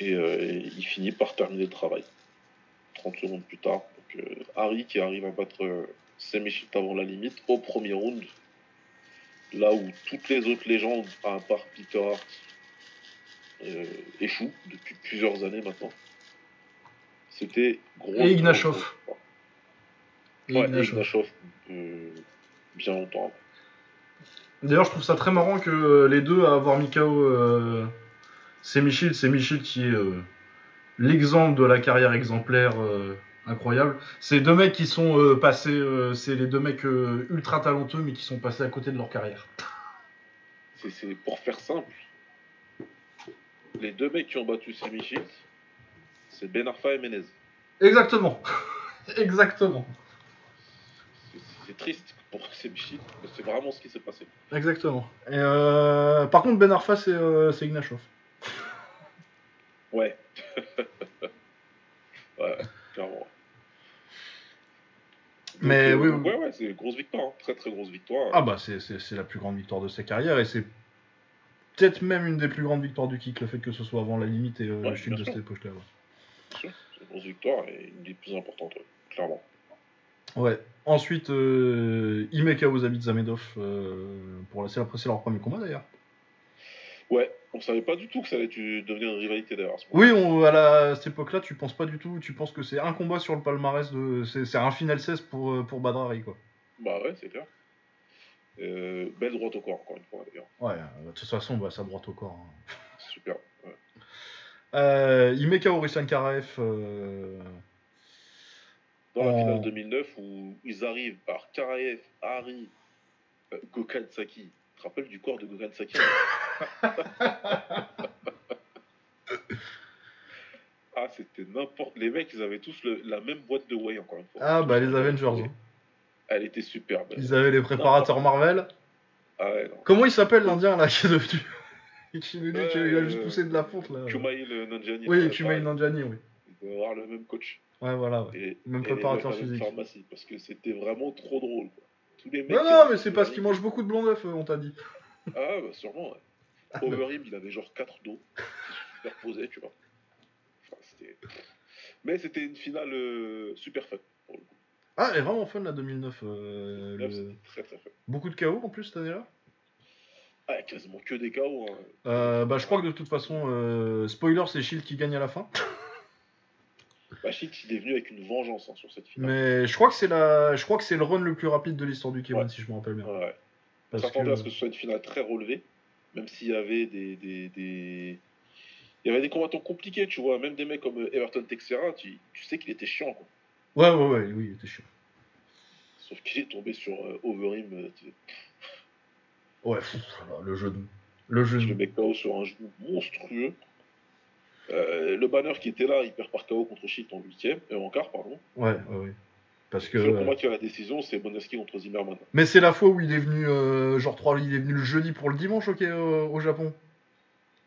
Et euh, il finit par terminer le travail. 30 secondes plus tard. Euh, Harry qui arrive à battre euh, avant la limite au premier round. Là où toutes les autres légendes, à part Peter Hart, euh, échouent depuis plusieurs années maintenant. C'était gros. Et Ignashov. Et Ouais, Ignashov. Euh, bien longtemps. D'ailleurs, je trouve ça très marrant que euh, les deux à avoir mis KO euh, c'est Michel, c'est Michel qui est euh, l'exemple de la carrière exemplaire euh, incroyable. C'est deux mecs qui sont passés, c'est les deux mecs ultra talentueux mais qui sont passés à côté de leur carrière. C'est- pour faire simple. Les deux mecs qui ont battu Semi Shield, c'est Ben Arfa et Menez. Exactement, exactement, C'est- triste pour mais c'est vraiment ce qui s'est passé. exactement. Et, euh, par contre, Ben Arfa c'est euh, Ignashov. Ouais. ouais, clairement. Donc, Mais euh, oui, donc, ouais, ouais, c'est une grosse victoire, hein. très très grosse victoire. Ah bah c'est- la plus grande victoire de sa carrière et c'est peut-être même une des plus grandes victoires du kick, le fait que ce soit avant la limite et euh, Ouais, le chute de cette. Bien sûr, C'est une grosse victoire et une des plus importantes, clairement. Ouais. Ensuite, euh, Ozabit Zamedov euh, pour la c'est leur premier combat d'ailleurs. Ouais, on savait pas du tout que ça allait devenir une rivalité d'ailleurs. Oui, on, à, la- à cette époque-là, tu penses pas du tout, tu penses que c'est un combat sur le palmarès de, c'est un final 16 pour euh, pour Badrari quoi. Bah ouais, c'est clair. Euh, belle droite au corps, encore une fois d'ailleurs. Ouais, de toute façon, bah, ça droite au corps. hein. Super. ouais. Euh, euh, Dans la finale 2009 où ils arrivent par Karaev, Harry, euh, Gokhan Saki. Tu te rappelles du corps de Gokhan Saki Ah, c'était n'importe. Les mecs, ils avaient tous le- la même boîte de whey, encore une fois. Ah bah les Avengers. hein. Elle était superbe. Ils avaient les préparateurs Marvel. Ah ouais, non. Comment il s'appelle l'Indien là qui est devenu qui il a juste Euh, poussé de la fonte là. Kumail euh, Nanjiani. Oui, Kumail pareil. Nanjiani, oui. d'avoir le même coach. Ouais, voilà. ouais. Et, Même préparateur physique. pharmacie, parce que c'était vraiment trop drôle. Quoi. Tous les mecs Non, non, mais c'est parce qu'il mange beaucoup de blanc d'œuf, euh, on t'a dit. Ah, bah sûrement, ouais. Overeem, il avait genre 4 dos superposaient, tu vois. Enfin, c'était. Mais c'était une finale euh, super fun. Pour le coup. Ah, elle est vraiment fun la 2009. euh, Là, le- c'était très très fun. Beaucoup de chaos en plus cette année-là. Ah, quasiment que des KO. Hein. Euh, bah, je crois que de toute façon, spoiler, c'est Shield qui gagne à la fin. Bah, Shield, il est venu avec une vengeance hein, sur cette finale. Mais je crois que c'est la, je crois que c'est le run le plus rapide de l'histoire du K1 Ouais. si je me rappelle bien. Ouais. On Parce s'attendait que- à ce que ce soit une finale très relevée, même s'il y avait des, des, des- Il y avait des combattants compliqués, tu vois. Même des mecs comme euh, Everton Texera, tu, tu sais qu'il était chiant, quoi. Ouais, ouais, ouais, oui, il était chiant. Sauf qu'il est tombé sur euh, Overeem. euh, Ouais, pff, le genou. Le le genou. mec KO sur un genou monstrueux. Euh, le banner qui était là, il perd par KO contre Shield en huitième, et en quart, pardon. Ouais, ouais, ouais. Parce que. Le combat qui a la décision, c'est Bonaski contre Zimmerman. Mais c'est la fois où il est venu, euh, genre 3, il est venu le jeudi pour le dimanche ok, euh, au Japon.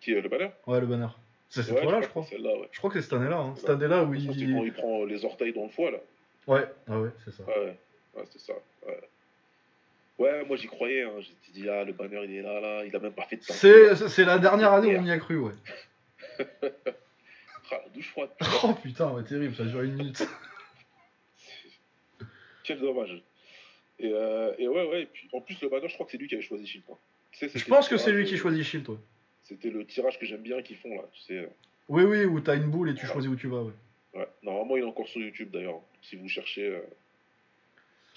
Qui est le banner? Ouais, le banner. C'est cette Ouais, fois-là, je crois ouais. Je crois que c'est cette année-là. Hein. Cette année-là où quand il. il prend les orteils dans le foie, là. Ouais, ah ouais, c'est ça. Ouais, ouais c'est ça. Ouais. Ouais, moi j'y croyais, hein. j'ai dit, ah, le banner il est là, là, il a même pas fait de temps. C'est la dernière année où on y a cru, ouais. Ah, la douche froide. Oh putain, ouais, terrible, ça dure une minute. Quel dommage. Et, euh, et ouais, ouais, et puis en plus, le banner, je crois que c'est lui qui avait choisi Shield. Tu sais, Je pense que c'est lui qui choisit Shield, ouais. C'était le tirage que j'aime bien qu'ils font là, tu sais. euh, Oui, oui, où t'as une boule et tu choisis où tu vas, ouais. Ouais. Normalement, il est encore sur YouTube d'ailleurs, si vous cherchez. Euh...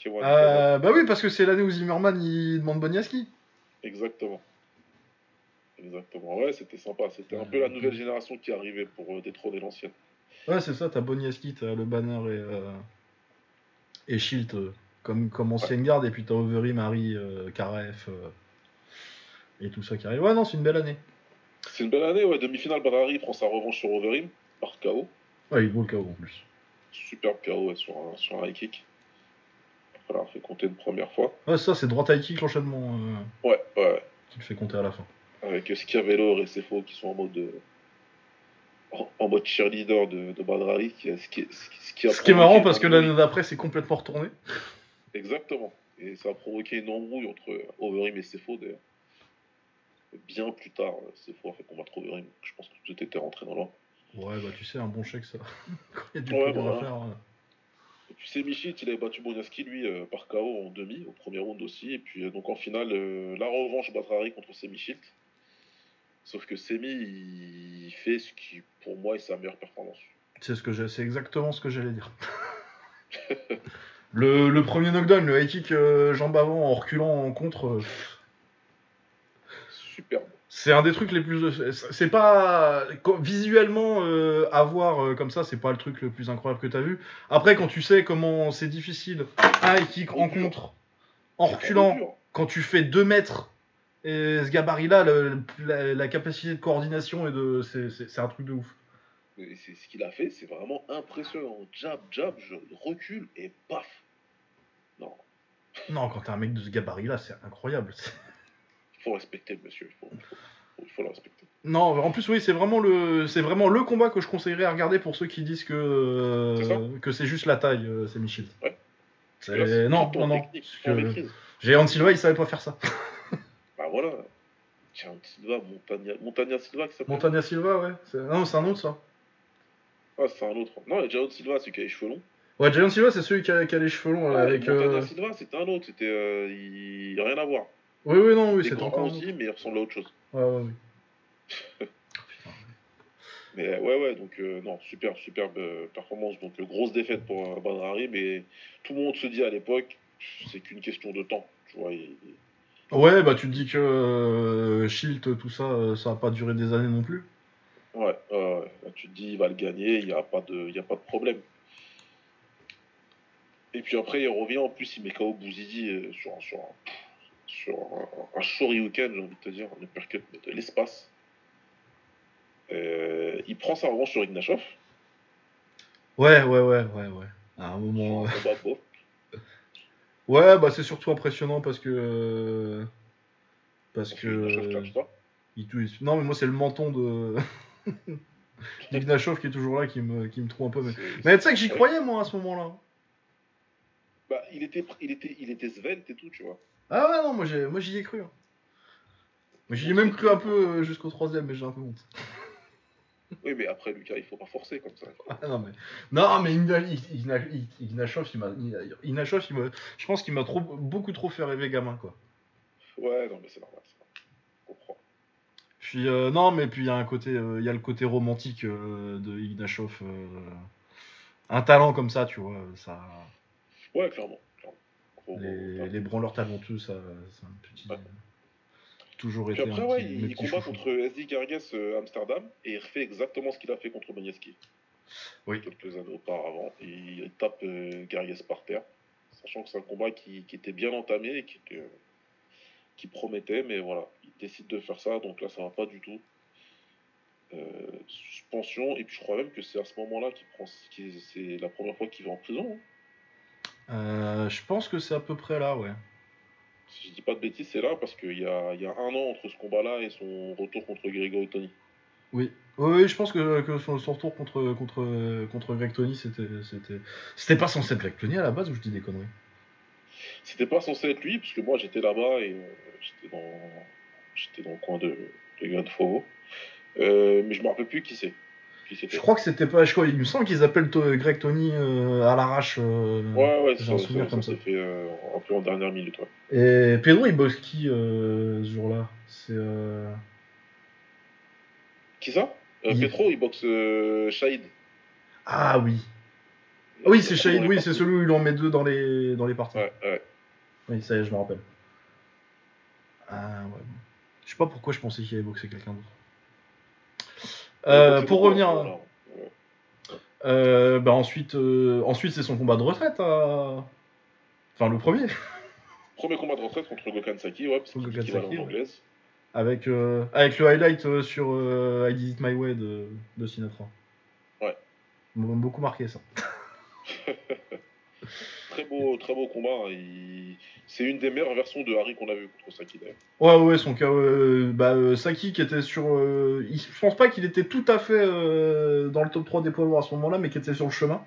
K1 Euh, bah oui, parce que c'est l'année où Zimmerman il demande Boniaski. Exactement. Exactement. Ouais, c'était sympa. C'était un peu la nouvelle génération qui arrivait pour euh, détrôner l'ancienne. Ouais, c'est ça, t'as Boniaski, t'as le banner et, euh, et Shield euh, comme, comme ancienne garde, et puis t'as Overeem, Harry, euh, Karef euh, et tout ça qui arrive. Ouais, non, c'est une belle année. C'est une belle année, ouais. Demi-finale, Barari prend sa revanche sur Overeem par KO. Ouais, il vaut le KO en plus. Superbe KO ouais, sur, un, sur un high kick. Voilà, fait compter une première fois. Ouais, ça, c'est droit high kick l'enchaînement euh, Ouais, ouais. ouais. qui le fait compter à la fin. Avec Schiavello et Recefo qui sont en mode de- en, en mode cheerleader de, de Badrari, qui, ce, qui, ce, qui- ce qui a Ce qui est marrant parce que l'année d'après, c'est complètement retourné. Exactement. Et ça a provoqué une embrouille entre Overeem et Sefo d'ailleurs. Bien plus tard, euh, Sefo a fait combattre Overeem. Je pense que tout était rentré dans l'ordre. Ouais, bah tu sais, un bon chèque, ça. Quand il y a du Ouais, voilà. à faire. euh. Et puis c'est Michit, il avait battu Bonyaski lui euh, par KO en demi, au premier round aussi. Et puis euh, donc en finale, euh, la revanche Batrari contre Semichit. Sauf que Semi, il fait ce qui pour moi est sa meilleure performance. C'est ce que c'est exactement ce que j'allais dire. le, le premier knockdown, le high kick euh, jambe avant en reculant en contre, euh, Superbe. c'est un des trucs les plus. C'est pas visuellement euh, à voir euh, comme ça, c'est pas le truc le plus incroyable que t'as vu. Après, quand tu sais comment c'est difficile, un high kick en contre, en reculant, quand tu fais 2 mètres. Et ce gabarit-là, la, la capacité de coordination et de, c'est- un truc de ouf. Et c'est ce qu'il a fait, c'est vraiment impressionnant. Jab, jab, je recule et paf. Non, Non, quand t'as un mec de ce gabarit-là, c'est incroyable. il faut respecter le monsieur. Il faut, faut- le respecter. Non, en plus oui, c'est vraiment le, c'est vraiment le combat que je conseillerais à regarder pour ceux qui disent que euh, que c'est juste la taille, euh, c'est Michel. Ouais. Non, non, non. maîtrise. Géant Silva, il savait pas faire ça. Bah voilà. Tiens, Silva, Montagna, Montagna Silva qui s'appelle. Montagna Silva, ouais. c'est- Non, c'est un autre ça. Ah, c'est un autre. Non, a Jao Silva, celui qui a les cheveux longs. Ouais, Géant Silva, c'est celui qui a, qui a les cheveux longs Ouais, avec. Montagna euh, Silva, c'était un autre. C'était. euh, il n'y a rien à voir. Oui, oui, non, oui, c'est encore. aussi, mais il ressemble à autre chose. Ouais, ouais, oui. Mais euh, ouais, ouais, donc euh, non, super, superbe euh, performance. Donc grosse défaite pour Badrari, mais tout le monde se dit à l'époque, c'est qu'une question de temps. Tu vois, il- Ouais, bah tu te dis que euh, Shield, tout ça, euh, ça a pas duré des années non plus. Ouais. Là, tu te dis, il va le gagner, il n'y a, pas de- y a pas de problème. Et puis après, il revient, en plus, il met KO Bouzidi euh, sur, un- sur, un, sur un, un Shoryuken, j'ai envie de te dire, un uppercut mais de l'espace. Euh, il prend sa revanche sur Ignashov, Ouais, ouais, ouais, ouais, ouais. À un sur moment. un combat beau. Ouais, bah c'est surtout impressionnant parce que. Parce que. il Non, mais moi, c'est le menton de. Ignashov qui est toujours là, qui me, qui me trouve un peu. Mais, C'est- mais tu sais que j'y croyais moi à ce moment-là. Bah, il était, il était, il était svelte et tout, tu vois. Ah ouais, non, moi j'ai- moi, j'y ai cru. hein. Moi, J'y ai même cru un peu euh, jusqu'au troisième, mais j'ai un peu honte. Oui, mais après, Lucas, il faut pas forcer comme ça. Ah, non, mais, non, mais Ignashov, il m'a, Ignashov, il m'a- je pense qu'il m'a trop, beaucoup trop fait rêver gamin, quoi. Ouais, non, mais c'est normal. Je comprends. Puis euh, non, mais puis il y a un côté, euh, y a le côté romantique euh, de Ignashov. un talent comme ça, tu vois, ça, Ouais, clairement. clairement. Les, les branleurs talentueux, ça, c'est un petit, Ouais. Toujours Puis été après, un ouais, petit, il, combat contre SD Gargas euh, Amsterdam et il refait exactement ce qu'il a fait contre Manieski. Oui. Quelques années auparavant. Et il tape euh, Gargas par terre. Sachant que c'est un combat qui, qui était bien entamé et qui, euh, promettait, mais voilà, il décide de faire ça, donc là ça va pas du tout. Euh, suspension, et puis je crois même que c'est à ce moment-là qu'il prend, qu'il- c'est la première fois qu'il va en prison. hein. Euh, je pense que c'est à peu près là, ouais. Si je dis pas de bêtises, c'est là parce qu'il y a, y a un an entre ce combat-là et son retour contre Grégory Tony. Oui. Oui, oui, je pense que, que son, son retour contre, contre, contre Greg Tony, c'était, c'était, c'était pas censé être Greg Tony à la base ou je dis des conneries? C'était pas censé être lui, parce que moi j'étais là-bas et euh, j'étais dans, j'étais dans le coin de, de Grand Fauveau. Euh, mais je me rappelle plus qui c'est. Je crois que c'était pas. Je crois, il me semble qu'ils appellent to- Greg Tony euh, à l'arrache. euh, Ouais, ouais, ça, un ça, souvenir ça comme ça. s'est fait euh, un peu en dernière minute. Ouais. Et Pedro, il boxe qui ce jour-là? C'est. euh, Qui ça? Euh, Il- boxe Shahid. Ah oui. Ah oui, c'est Shahid, oui, c'est celui où il en met deux dans les, dans les parties. Ouais, ouais. Oui, ça y est, je me rappelle. Ah ouais. Je sais pas pourquoi je pensais qu'il avait boxé quelqu'un d'autre. Euh, pour revenir. Ouais. euh, bah ensuite, euh, ensuite c'est son combat de retraite. à- Enfin, le premier. Premier combat de retraite contre Gokhan Saki, ouais, parce qu'il en ouais. anglaise. Avec, euh, avec le highlight euh, sur euh, I Did It My Way de, de Sinatra. Ouais. M'a beaucoup marqué ça. Très beau, très beau combat. hein. Il- C'est une des meilleures versions de Harry qu'on a vu contre Saki d'ailleurs. Ouais, ouais, son cas. euh, bah, euh, Saki qui était sur. euh, il- je pense pas qu'il était tout à fait euh, dans le top 3 des poids lourds à ce moment-là, mais qui était sur le chemin.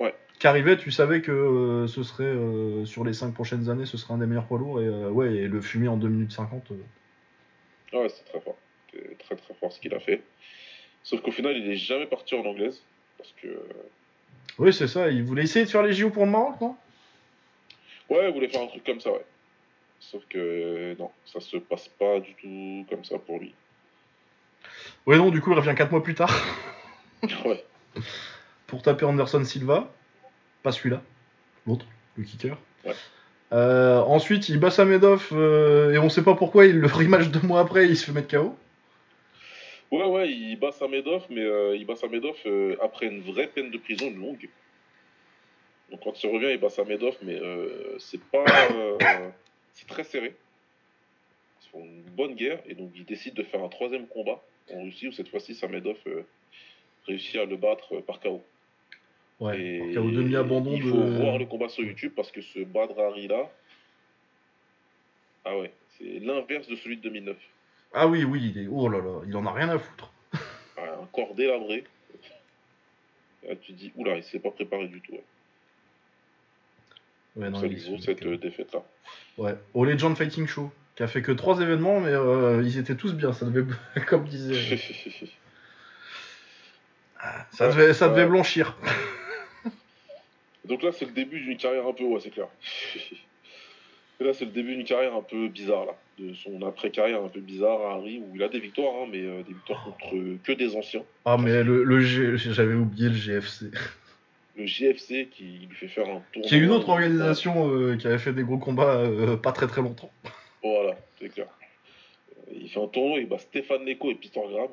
Ouais. Qui arrivait, tu savais que ce serait. sur les 5 prochaines années, ce serait un des meilleurs poids lourds. Et ouais, et le fumer en 2 minutes 50. euh, Ouais, c'est très fort. C'est très très fort ce qu'il a fait. Sauf qu'au final, il est jamais parti en anglaise. Parce que. Oui, c'est ça. Il voulait essayer de faire les JO pour le Maroc, non? Ouais, il voulait faire un truc comme ça, ouais. Sauf que non, ça se passe pas du tout comme ça pour lui. Ouais, non, du coup, il revient 4 mois plus tard. ouais. pour taper Anderson Silva. Pas celui-là, l'autre, le kicker. Ouais. Euh, ensuite, il bat Samedov euh, et on sait pas pourquoi. Il le rematch deux mois après, il se fait mettre KO. Ouais, ouais, il bat Samedov, mais euh, il bat Samedov euh, après une vraie peine de prison, longue. Donc quand il revient, il bat Samedov, mais euh, c'est pas. euh, c'est très serré. Ils font une bonne guerre, et donc il décide de faire un troisième combat en Russie, où cette fois-ci Samedov réussit à le battre par KO. Ouais, Et par KO demi-abandon il de. faut voir le combat sur YouTube parce que ce Badrari là, ah ouais, c'est l'inverse de celui de 2009. Ah oui, oui, il est. Oh là là, il en a rien à foutre. Ah, Un corps délabré. Là, tu dis, oula, il s'est pas préparé du tout. ouais. Ouais, non, ça lui vaut cette euh, défaite là. Ouais, au Legend Fighting Show, qui a fait que trois événements, mais euh, ils étaient tous bien. Ça devait, comme disait, ça Ouais, devait, ça devait blanchir. Donc là, c'est le début d'une carrière un peu, ouais, c'est clair. Là, c'est le début d'une carrière un peu bizarre là, de son après-carrière un peu bizarre à Harry, où il a des victoires, hein, mais euh, des victoires contre euh, que des anciens. Ah, mais le, le G- j'avais oublié le GFC. Le GFC qui lui fait faire un tour. Qui est une autre organisation euh, qui avait fait des gros combats pas très très longtemps. Voilà, c'est clair. Il fait un tournoi, il bat Stéphane Neko et Peter Graham.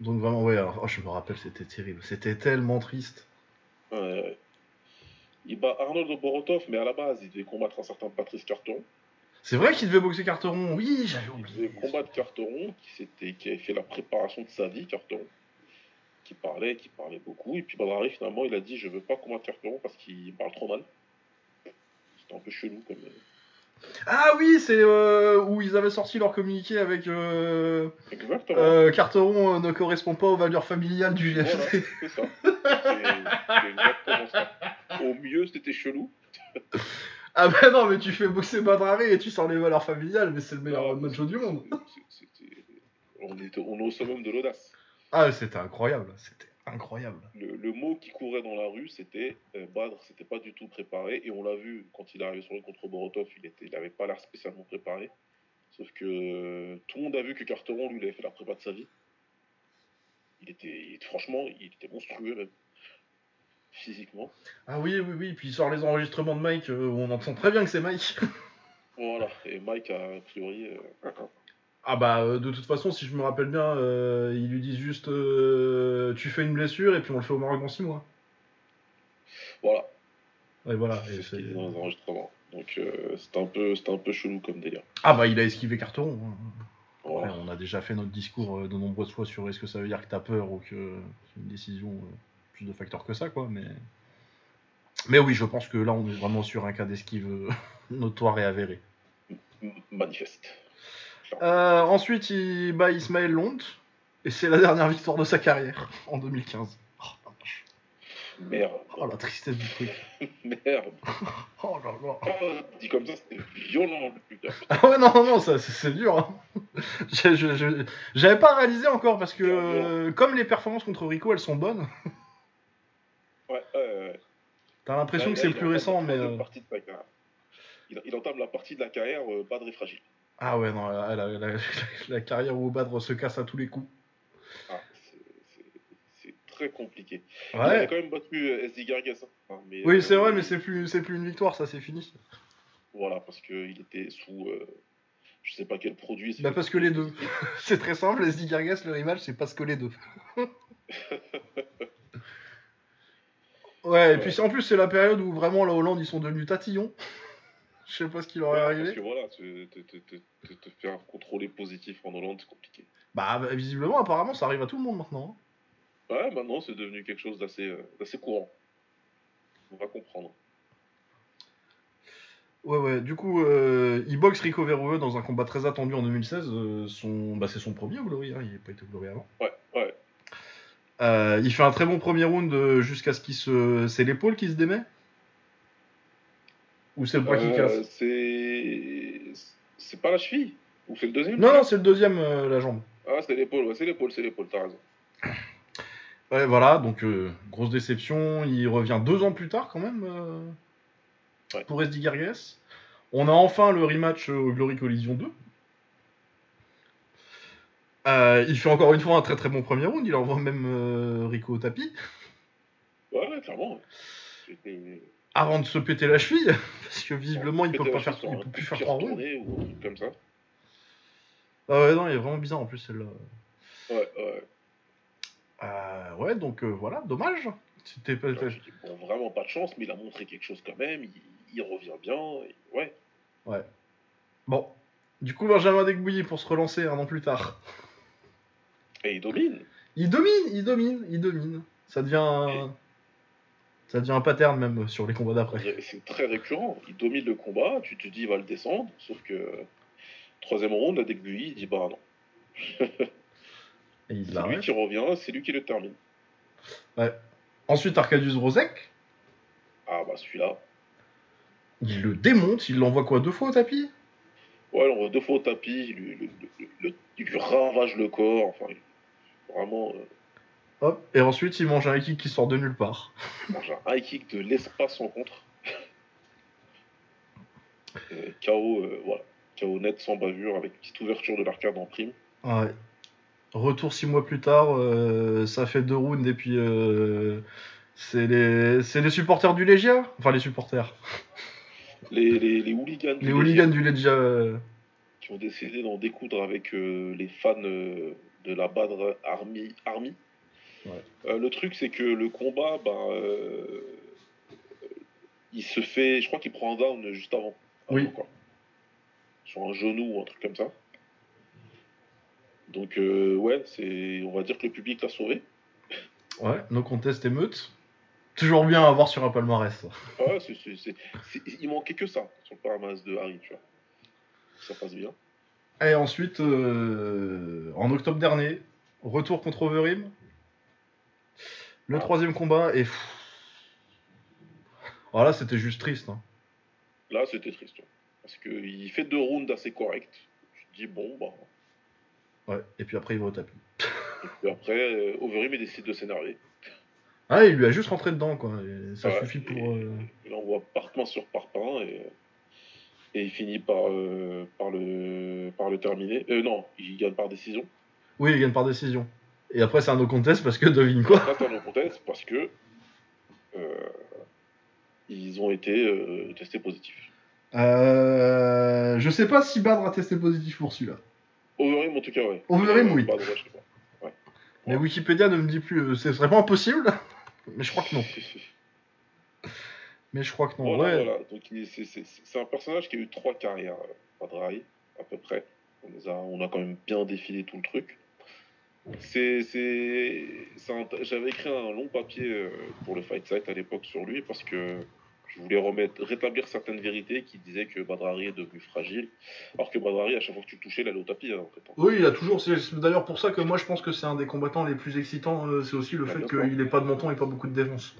Donc vraiment, ouais, alors, oh, je me rappelle, c'était terrible. C'était tellement triste. Ouais, ouais. Il bat Arnold Borotov, mais à la base, il devait combattre un certain Patrice Carteron. C'est vrai qu'il devait boxer Carteron. Oui, j'avais Il oublié. devait combattre Carteron, qui, avait fait la préparation de sa vie, Carteron. Qui parlait, qui parlait beaucoup. Et puis Badrari, finalement, il a dit Je veux pas combattre Carteron parce qu'il parle trop mal. C'était un peu chelou comme. euh, Ah oui, c'est euh, où ils avaient sorti leur communiqué avec euh, euh, Carteron ne correspond pas aux valeurs familiales du Voilà, GFC. c'est ça. C'est c'est exactement ça. Au mieux, c'était chelou. Ah bah non, mais tu fais boxer Badrari et tu sors les valeurs familiales, mais c'est le meilleur Ah, show du monde. On, était, on est au summum de l'audace. Ah, c'était incroyable, c'était incroyable. Le, le mot qui courait dans la rue, c'était euh, Badr, c'était pas du tout préparé. Et on l'a vu quand il est arrivé sur le contre Borotov, il était, il avait pas l'air spécialement préparé. Sauf que euh, tout le monde a vu que Carteron, lui, il avait fait la prépa de sa vie. Il était, il était- franchement, il était monstrueux même. Physiquement. Ah oui, oui, oui, puis il sort les enregistrements de Mike euh, où on entend très bien que c'est Mike. Voilà. Et Mike, a, a priori, euh, Ah bah euh, de toute façon, si je me rappelle bien, ils lui disent juste tu fais une blessure et puis on le fait au Maroc dans 6 mois. voilà. Et voilà. C'est et ce dans les enregistrements. Donc c'était un peu, un peu chelou comme délire. Ah bah il a esquivé Carteron. hein. Voilà. Après, on a déjà fait notre discours de nombreuses fois sur est-ce que ça veut dire que t'as peur ou que c'est une décision plus de facteurs que ça, quoi. Mais... mais oui, je pense que là, on est vraiment sur un cas d'esquive euh, notoire et avéré. Manifeste. Euh, ensuite, il bat Ismaël Lont, et c'est la dernière victoire de sa carrière, en 2015. Oh, la vache. Merde. Oh, la tristesse du truc. Merde. Oh là là. Oh, dit comme ça, c'était violent. putain. Ah ouais, non, non, non, ça, c'est, dur. hein. J'avais pas réalisé encore, parce que euh, comme les performances contre Rico, elles sont bonnes, Ouais, ouais, ouais. t'as l'impression que c'est il le plus récent, mais... euh. Il, il entame la partie de la carrière euh, Badr et fragile. Ah ouais, non, la, la- la- la carrière où Badr se casse à tous les coups. Ah, c'est- très compliqué. Il avait Ouais. quand même battu euh, SD Gargas. hein, mais, Oui, euh, c'est vrai, mais c'est plus, plus une victoire, ça, c'est fini. Voilà, parce qu'il était sous. euh, je sais pas quel produit. Bah parce que les deux. c'est très simple, SD Gargas, le rematch, c'est parce que les deux. ouais, et puis en plus, c'est la période où vraiment la Hollande, ils sont devenus tatillons. Je sais pas ce qui leur est Ouais, arrivé. Parce que voilà, te, te, faire contrôler positif en Hollande, c'est compliqué. Bah, bah, visiblement, apparemment, ça arrive à tout le monde maintenant. hein. Ouais, maintenant c'est devenu quelque chose d'assez euh, d'assez courant. On va comprendre. Ouais, ouais, du coup, euh, il boxe Rico Verhoeven dans un combat très attendu en 2016. euh, son... bah, c'est son premier au Glory, hein, il n'a pas été au Glory avant. Ouais. Euh, il fait un très bon premier round euh, jusqu'à ce qu'il se. C'est l'épaule qui se démet Ou c'est le bras qui Euh, casse c'est. C'est pas la cheville Ou c'est le deuxième Non, non, c'est le deuxième, euh, la jambe. Ah, c'est l'épaule, ouais, c'est l'épaule, c'est l'épaule, t'as raison. Ouais, voilà, donc grosse déception. Il revient deux ans plus tard quand même Ouais. pour SD Gargas. On a enfin le rematch au Glory Collision 2. Euh, il fait encore une fois un très très bon premier round. Il envoie même euh, Rico au tapis Ouais, ouais, clairement. Avant de se péter la cheville parce que visiblement il peut pas faire, il peut plus faire trois rounds. ou comme ça. Ah ouais, non, il est vraiment bizarre en plus celle-là. Ouais, ouais. Euh, ouais, donc voilà, dommage. C'était pas. Bon, vraiment pas de chance, mais il a montré quelque chose quand même. Il, il revient bien. et- ouais. Ouais. Bon. Du coup, Benjamin Degbouilly pour se relancer un an plus tard. Et il domine. Il domine, il domine, il domine. Ça devient un... ça devient un pattern même sur les combats d'après. C'est très récurrent. Il domine le combat. Tu te dis, il va le descendre. Sauf que. Troisième round, la Degbui, il dit, bah non. Et il C'est lui qui revient, c'est lui qui le termine. Ensuite, Arcadius Rosek, Ah bah celui-là. il le démonte, il l'envoie quoi deux fois au tapis? Ouais, on va deux fois au tapis, il lui, le- le- le- il lui ravage le corps. Enfin, il- vraiment, euh, Hop. Et ensuite, il mange un kick qui sort de nulle part. il mange un high kick de l'espace en contre. Euh, KO, euh, voilà. KO net sans bavure avec petite ouverture de l'arcade en prime. Ouais. Retour six mois plus tard, euh, ça fait deux rounds et puis euh, c'est les supporters du Legia, enfin les supporters, Les, les, les hooligans, du les Legia hooligans du Legia. qui ont décidé d'en découdre avec les fans de la Badr Army. Army. Ouais. Euh, le truc, c'est que le combat, ben, euh, il se fait. Je crois qu'il prend un down juste avant. Oui. Avant, quoi. Sur un genou ou un truc comme ça. Donc, euh, ouais, c'est, on va dire que le public l'a sauvé. Ouais, no contest émeute. Toujours bien à voir sur un palmarès. ça. Ouais, c'est, c'est- c'est- c'est- il manquait que ça sur le palmarès de Harry, tu vois. ça passe bien. Et ensuite, euh, en octobre dernier, retour contre Overeem. Le troisième combat et. Voilà, c'était juste triste. hein. Là, c'était triste. ouais. Parce qu'il fait deux rounds assez corrects. Je dis, bon, bah. Ouais, et puis après, il va au tapis. Et puis après, euh, Overeem il décide de s'énerver. Ah, il lui a juste rentré dedans, quoi. et ça Ouais, suffit pour. euh, Il envoie parpaing sur parpaing et, et il finit par, euh, par, le, par le terminer. Euh, non, il gagne par décision. Oui, il gagne par décision. Et après, c'est un no contest parce que devine quoi Là, t'as le contexte parce que euh, ils ont été testés positifs. Je sais pas si Badr a testé positif pour celui-là. Overeem, en tout cas, ouais. Overeem, oui. De- ouais, je sais pas. Mais Wikipédia ne me dit plus. Ce serait pas impossible Mais je crois que non. Mais je crois que non. Voilà, ouais. voilà. Donc, c'est- un personnage qui a eu trois carrières, euh, Padraï, à peu près. On, a, on a quand même bien défilé tout le truc. C'est, J'avais écrit un long papier euh, pour le Fight Site à l'époque sur lui parce que je voulais remettre, rétablir certaines vérités qui disaient que Badrari est devenu fragile. Alors que Badrari, à chaque fois que tu le touchais, il allait au tapis. hein, en fait. Oui, il a toujours. C'est d'ailleurs pour ça que moi je pense que c'est un des combattants les plus excitants. euh, C'est aussi le Ah, fait qu'il ait pas de menton et pas beaucoup de défense.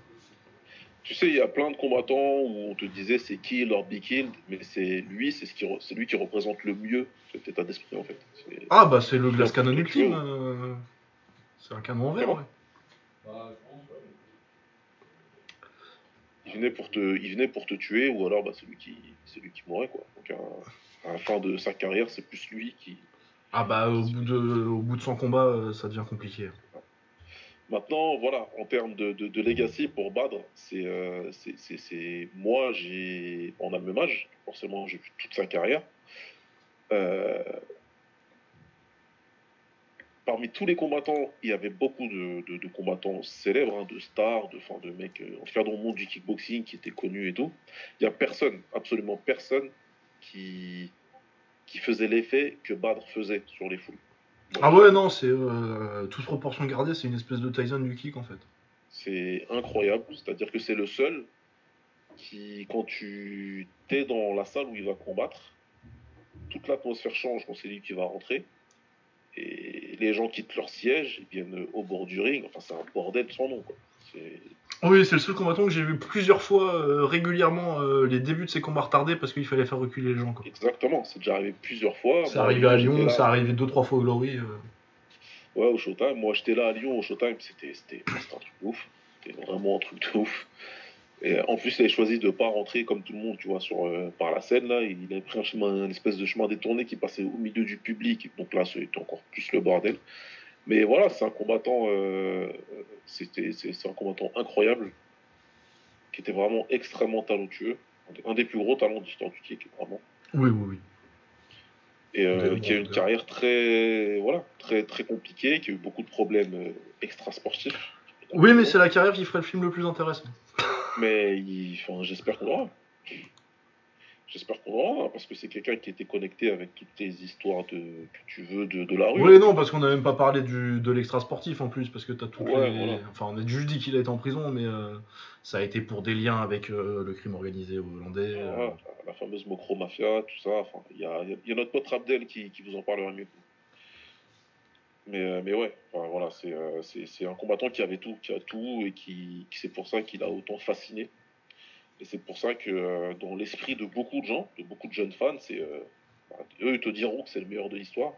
Tu sais, il y a plein de combattants où on te disait c'est kill or be killed, mais c'est lui, c'est ce qui, re- c'est lui qui représente le mieux cet état d'esprit en fait. Ah bah c'est le glace canon ultime. euh, C'est un canon en verre. Ouais. Bah, je pense, ouais. Il venait pour te, il venait pour te tuer, ou alors bah, c'est lui qui, c'est lui qui mourait quoi. Donc à, la fin de sa carrière, c'est plus lui qui. Ah bah au bout de, au bout de 100 combats, euh, ça devient compliqué. Maintenant, voilà, en termes de, legacy pour Badr, c'est, euh, c'est, moi, j'ai, on a le même âge, forcément, j'ai vu toute sa carrière. Euh, Parmi tous les combattants, il y avait beaucoup de, de- de combattants célèbres, hein, de stars, de, enfin, de mecs, euh, en tout cas dans le monde du kickboxing qui étaient connus et tout. Il n'y a personne, absolument personne, qui, qui faisait l'effet que Badr faisait sur les foules. Ah ouais non, c'est euh, toute proportion gardée, c'est une espèce de Tyson du kick en fait. C'est incroyable, c'est-à-dire que c'est le seul qui, quand tu es dans la salle où il va combattre, toute l'atmosphère change quand c'est lui qui va rentrer. Et les gens quittent leur siège, ils viennent au bord du ring. Enfin, c'est un bordel sans nom. Quoi. Oui, c'est le seul combattant que j'ai vu plusieurs fois euh, régulièrement euh, les débuts de ses combats retardés parce qu'il fallait faire reculer les gens. Quoi. Exactement, c'est déjà arrivé plusieurs fois. C'est Moi, arrivé à Lyon, c'est arrivé deux trois fois au Glory. euh. Ouais, au Showtime. Moi, j'étais là à Lyon au Showtime. C'était un truc de ouf. C'était vraiment un truc de ouf. Et en plus, il avait choisi de pas rentrer comme tout le monde, tu vois, sur, euh, par la scène. Là, il avait pris un chemin, un espèce de chemin détourné qui passait au milieu du public. Donc là, c'était encore plus le bordel. Mais voilà, c'est un combattant. euh, c'était c'est c'est un combattant incroyable, qui était vraiment extrêmement talentueux, un des- plus gros talents de l'histoire du kick, vraiment Oui, oui, oui. et euh, qui a eu une carrière très voilà très très compliquée, qui a eu beaucoup de problèmes euh, extrasportifs. Oui, mais c'est la carrière qui ferait le film le plus intéressant. Mais il- enfin, j'espère qu'on aura. J'espère qu'on aura, parce que c'est quelqu'un qui était connecté avec toutes tes histoires de que tu veux de, de la rue. Oui, non, parce qu'on n'a même pas parlé du, de l'extra sportif en plus, parce que t'as toutes Ouais, les... voilà. Enfin, on a juste dit qu'il a été en prison, mais euh, ça a été pour des liens avec euh, le crime organisé hollandais. euh. Voilà, la fameuse Mokro Mafia, tout ça. Enfin, il y a, y a notre pote Abdel qui, qui vous en parlera mieux. Mais, euh, mais ouais, enfin, voilà, c'est euh, c'est- c'est un combattant qui avait tout, qui a tout, et qui, qui c'est pour ça qu'il a autant fasciné. Et c'est pour ça que euh, dans l'esprit de beaucoup de gens, de beaucoup de jeunes fans, c'est euh, eux ils te diront que c'est le meilleur de l'histoire.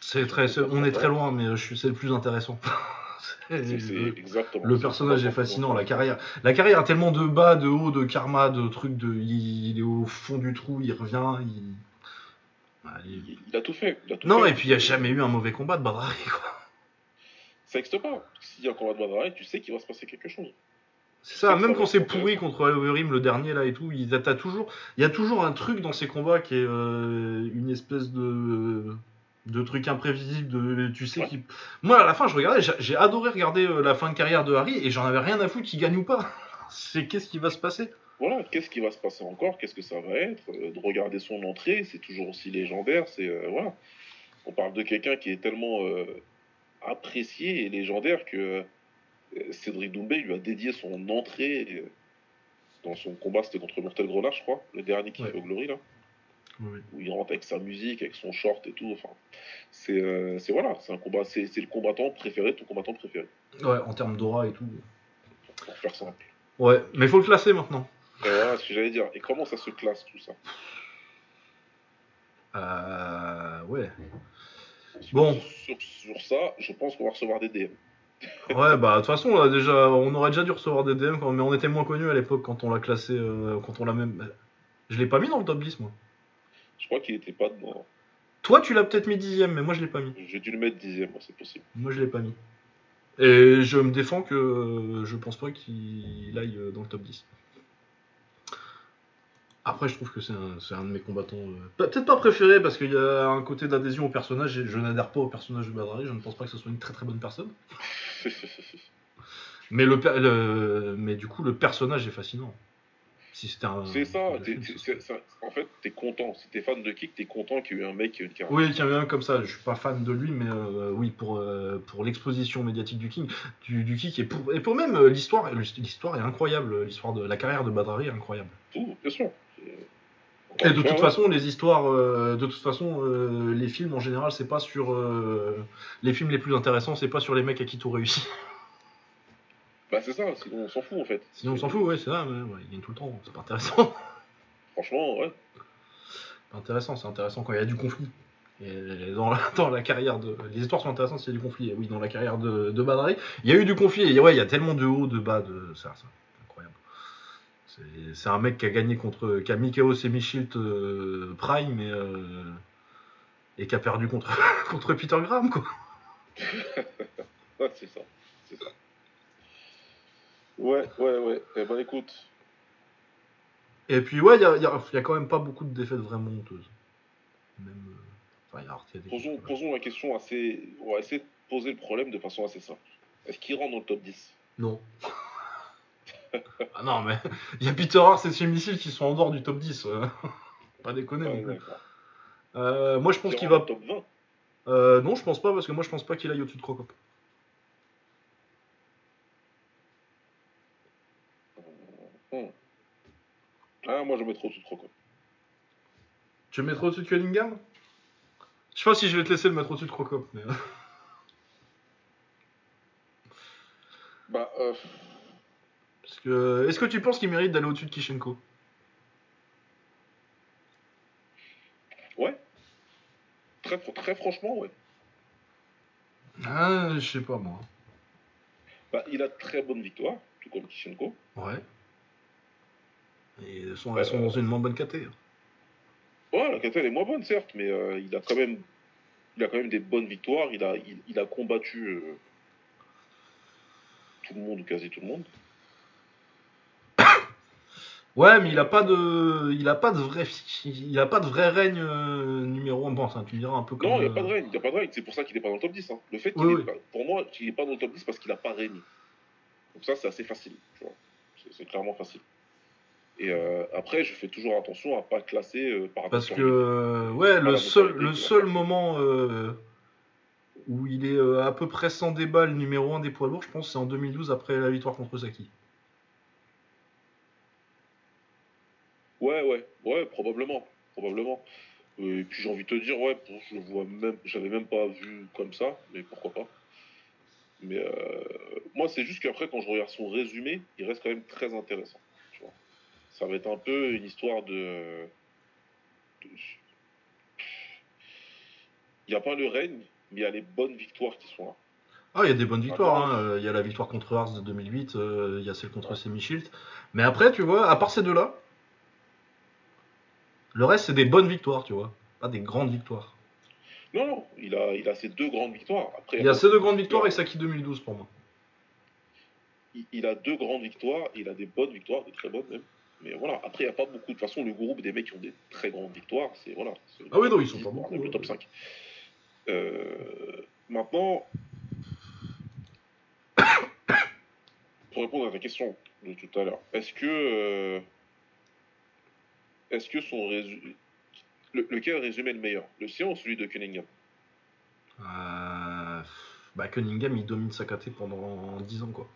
C'est très, c'est- on est très loin, mais je suis, c'est le plus intéressant. C'est- exactement. le personnage est fascinant, la carrière, la carrière a tellement de bas, de haut, de karma, de trucs, de, il, il est au fond du trou, il revient, il... Il- Il, il a tout fait. il a tout Non, fait. et puis il n'y a jamais eu un mauvais combat de Badrari, quoi. Ça n'existe pas. S'il y a un combat de Badrari, tu sais qu'il va se passer quelque chose. C'est ça, même quand c'est pourri contre Overeem, le dernier là et tout, il, t'as toujours, il y a toujours un truc dans ces combats qui est euh, une espèce de, de truc imprévisible. De, tu sais Ouais. qui... Moi à la fin, je regardais, j'ai- adoré regarder euh, la fin de carrière de Harry et j'en avais rien à foutre qu'il gagne ou pas. C'est qu'est-ce qui va se passer? Voilà, qu'est-ce qui va se passer encore, qu'est-ce que ça va être, euh, de regarder son entrée, c'est toujours aussi légendaire, c'est euh, voilà. On parle de quelqu'un qui est tellement euh, apprécié et légendaire que Cédric Doumbé lui a dédié son entrée euh, dans son combat, c'était contre Mortel Grenard, je crois, le dernier qui Ouais. fait au Glory là. Oui. où il rentre avec sa musique, avec son short et tout. Enfin, c'est euh, voilà, c'est un combat, c'est le combattant préféré, ton combattant préféré, Ouais, en termes d'aura et tout. pour faire simple. Ouais, mais faut le classer maintenant. Et voilà ce que j'allais dire. Et comment ça se classe tout ça? Euh, ouais. Bon. Sur, sur ça, je pense qu'on va recevoir des DM. Ouais, bah de toute façon, on, a déjà, on aurait déjà dû recevoir des DM, mais on était moins connus à l'époque quand on l'a classé, euh, quand on l'a même. Je l'ai pas mis dans le top 10, moi. Je crois qu'il était pas dedans. Toi, tu l'as peut-être mis dixième, mais moi je l'ai pas mis. J'ai dû le mettre dixième, moi, c'est possible. Moi je l'ai pas mis. Et je me défends que euh, je pense pas qu'il aille euh, dans le top 10. Après, je trouve que c'est un, de mes combattants. euh, pe- Peut-être pas préféré parce qu'il y a un côté d'adhésion au personnage. et Je n'adhère pas au personnage de Badrari. Je ne pense pas que ce soit une très très bonne personne. Mais, le, mais du coup, le personnage est fascinant. Si c'était un. c'est ça, film, en fait, t'es content. Si t'es fan de kick, t'es content qu'il y ait eu un mec qui a une carrière. Oui, il y en a un comme ça. Je suis pas fan de lui, mais euh, oui, pour, euh, pour l'exposition médiatique du King, du, du Kick, et pour, et pour même l'histoire, l'histoire est incroyable. L'histoire de la carrière de Badrari est incroyable. Tout, bien sûr. Et de toute façon, les histoires, euh, de toute façon, euh, les films en général, c'est pas sur euh, les films les plus intéressants, c'est pas sur les mecs à qui tout réussit. Bah, c'est ça, sinon on s'en fout en fait. Sinon, on s'en fout, ouais, c'est ça. mais, ouais, ils gagnent tout le temps, c'est pas intéressant. Franchement, ouais. C'est intéressant, c'est intéressant quand il y a du conflit. Et dans la, dans la carrière de. Les histoires sont intéressantes s'il y a du conflit. Et oui, dans la carrière de, de il y a eu du conflit. Et ouais, il y a tellement de haut, de bas, de. Ça, ça. C'est- un mec qui a gagné contre. qui a mis KO Semi-Shield euh, Prime et. euh, et qui a perdu contre, contre Peter Graham, quoi. Ouais, c'est ça. C'est ça. Ouais, ouais, ouais. Eh ben écoute, Et puis, ouais, il y a, y a- il y a quand même pas beaucoup de défaites vraiment honteuses. Même. euh, Enfin, il y a, il y a des- posons, posons la question assez. On va essayer de poser le problème de façon assez simple. Est-ce qu'il rentre dans le top 10 Non. ah non, mais il y a Peter Hart et Chez Missile qui sont en dehors du top 10. euh. Pas déconner non plus. Euh, moi, je pense Il qu'il va. top 20 Euh, non, je pense pas parce que moi, je pense pas qu'il aille au-dessus de Crocop. Hmm. Ah, moi je mettrais au-dessus de Crocop. Tu le mettrais au-dessus de Cunningham? Je sais pas si je vais te laisser le mettre au-dessus de Crocop. Mais... Bah, euh, Parce que... Est-ce que tu penses qu'il mérite d'aller au-dessus de Kishenko? Ouais. Très, très franchement, ouais. Ah, je sais pas moi. Bah, il a très bonne victoire, tout comme Kishenko. Ouais. Et elles sont, elles sont dans une moins bonne caté. Ouais, la elle est moins bonne, certes, mais euh, il a quand même. Il a quand même des bonnes victoires. Il a, il, il a combattu euh, tout le monde ou quasi tout le monde. Ouais, mais il a pas de, il a pas de vrai, il a pas de vrai règne euh, numéro 1. Bon, ça, tu me diras un peu comme. Non, il n'y a euh, pas de règne. Il a pas de règne. C'est pour ça qu'il n'est pas dans le top 10. hein. Le fait qu'il Oui, est oui. pas- pour moi, qu'il n'est pas dans le top 10 parce qu'il n'a pas régné. Donc ça, c'est assez facile. tu vois. C'est- clairement facile. Et euh, après, je fais toujours attention à pas classer euh, par Parce que, euh, ouais, le seul, le seul moment où il est à peu près sans débat le numéro 1 des poids lourds, je pense, c'est en 2012 après la victoire contre Saki. Ouais, ouais, ouais, probablement, probablement. Euh, Et puis j'ai envie de te dire, ouais, je vois même, j'avais même pas vu comme ça, mais pourquoi pas. Mais euh, moi, c'est juste qu'après, quand je regarde son résumé, il reste quand même très intéressant. Tu vois. Ça va être un peu une histoire de. de- Il n'y a pas le règne, mais il y a les bonnes victoires qui sont là. Ah, il y a des bonnes victoires. Ah, hein. Il y a la victoire contre Ars de 2008, euh, il y a celle contre Semi-Shield. Mais après, tu vois, à part ces deux-là, le reste, c'est des bonnes victoires, tu vois. Pas des grandes victoires. Non, non, il a, il a ces deux grandes victoires. Après, Il a ces deux grandes victoires et Saki 2012 pour moi. il, il a deux grandes victoires, il a des bonnes victoires, des très bonnes même. Mais voilà, après, il n'y a pas beaucoup. De toute façon, le groupe des mecs qui ont des très grandes victoires, c'est. Voilà, c'est- Ah oui, non, ils sont pas beaucoup, Le ouais. top 5. Euh, maintenant, pour répondre à ta question de tout à l'heure, est-ce que. euh, est-ce que son résumé. Le, lequel résumé est le meilleur? Le sien ou celui de Cunningham? Euh... Bah, Cunningham, il domine sa KT pendant 10 ans, quoi.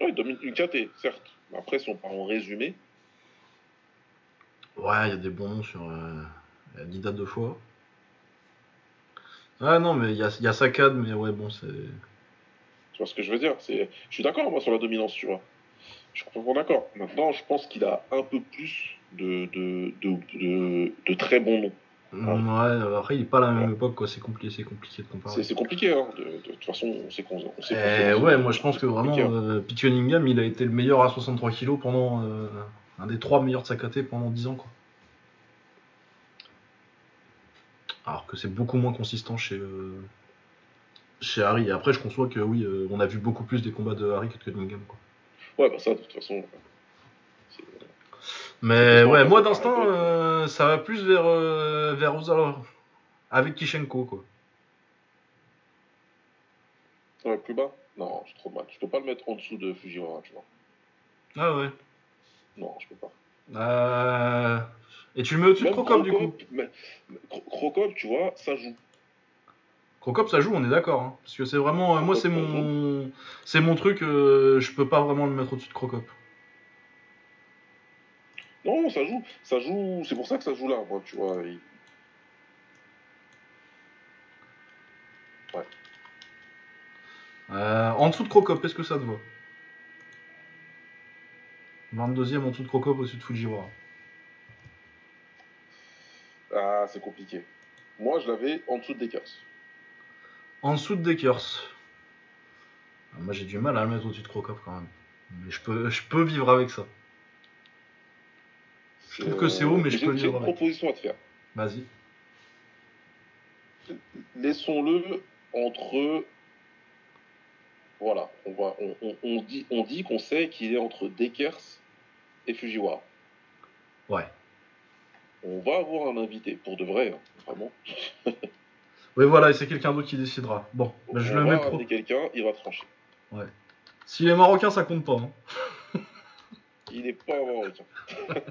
Oui, il domine une KT, certes. Mais après, si on parle en résumé, Ouais, il y a des bons noms sur. Euh, il y a 10 dates de fois. Ah non, mais il y a, y a Sakad, mais ouais, bon, c'est. Tu vois ce que je veux dire? Je suis d'accord, moi, sur la dominance, tu vois. Je suis complètement d'accord. Maintenant, je pense qu'il a un peu plus de, de, de, de, de très bons noms. Ouais, après, il est pas à la même époque, quoi. C'est compliqué, c'est compliqué de comparer. C'est, compliqué, hein. De, de- de toute façon, on sait qu'on. Eh ouais, moi je pense que vraiment, hein. euh, Pete Cunningham, il a été le meilleur à 63 kg pendant. euh, un des trois meilleurs de sa KT pendant 10 ans, quoi. Alors que c'est beaucoup moins consistant chez. euh, chez Harry. Et après, je conçois que oui, euh, on a vu beaucoup plus des combats de Harry que de Cunningham, quoi. Ouais, bah ça, de toute façon. c'est- Mais ouais, moi paraît euh, ça va plus vers, euh, vers Ozala. Avec Kishenko, quoi. Ouais, plus bas Non, c'est trop bas. Je peux pas le mettre en dessous de Fujiwara, tu vois. Ah ouais. Non, je peux pas. Euh, Et tu le mets au-dessus de Crocop, du coup mais- mais Crocop, tu vois, ça joue. Crocop, ça joue, on est d'accord. hein. Parce que c'est vraiment. euh, moi, c'est mon. C'est mon truc, euh, je peux pas vraiment le mettre au-dessus de Crocop. Non, ça joue. Ça joue. C'est pour ça que ça joue là, moi, tu vois. Il- Euh, en dessous de Crocop, est-ce que ça te va 22ème en dessous de Crocop, au-dessus de Fujiwara. Ah, c'est compliqué. Moi, je l'avais en dessous de Dekers. En dessous de Dekers. Ah, Moi, j'ai du mal à le mettre au-dessus de Crocop quand même. Mais je peux, je peux vivre avec ça. Je trouve que c'est haut, mais je j'ai- peux J'ai vivre une avec. proposition à te faire. Vas-y. Laissons-le entre. Voilà, on, va, on, on- on dit, on dit qu'on sait qu'il est entre Dekers et Fujiwara. Ouais. On va avoir un invité, pour de vrai, hein, vraiment. Oui, voilà, et c'est quelqu'un d'autre qui décidera. Bon, bah, je on le mets pro. quelqu'un, il va trancher. S'il est marocain, ça compte pas. hein. Il n'est pas marocain.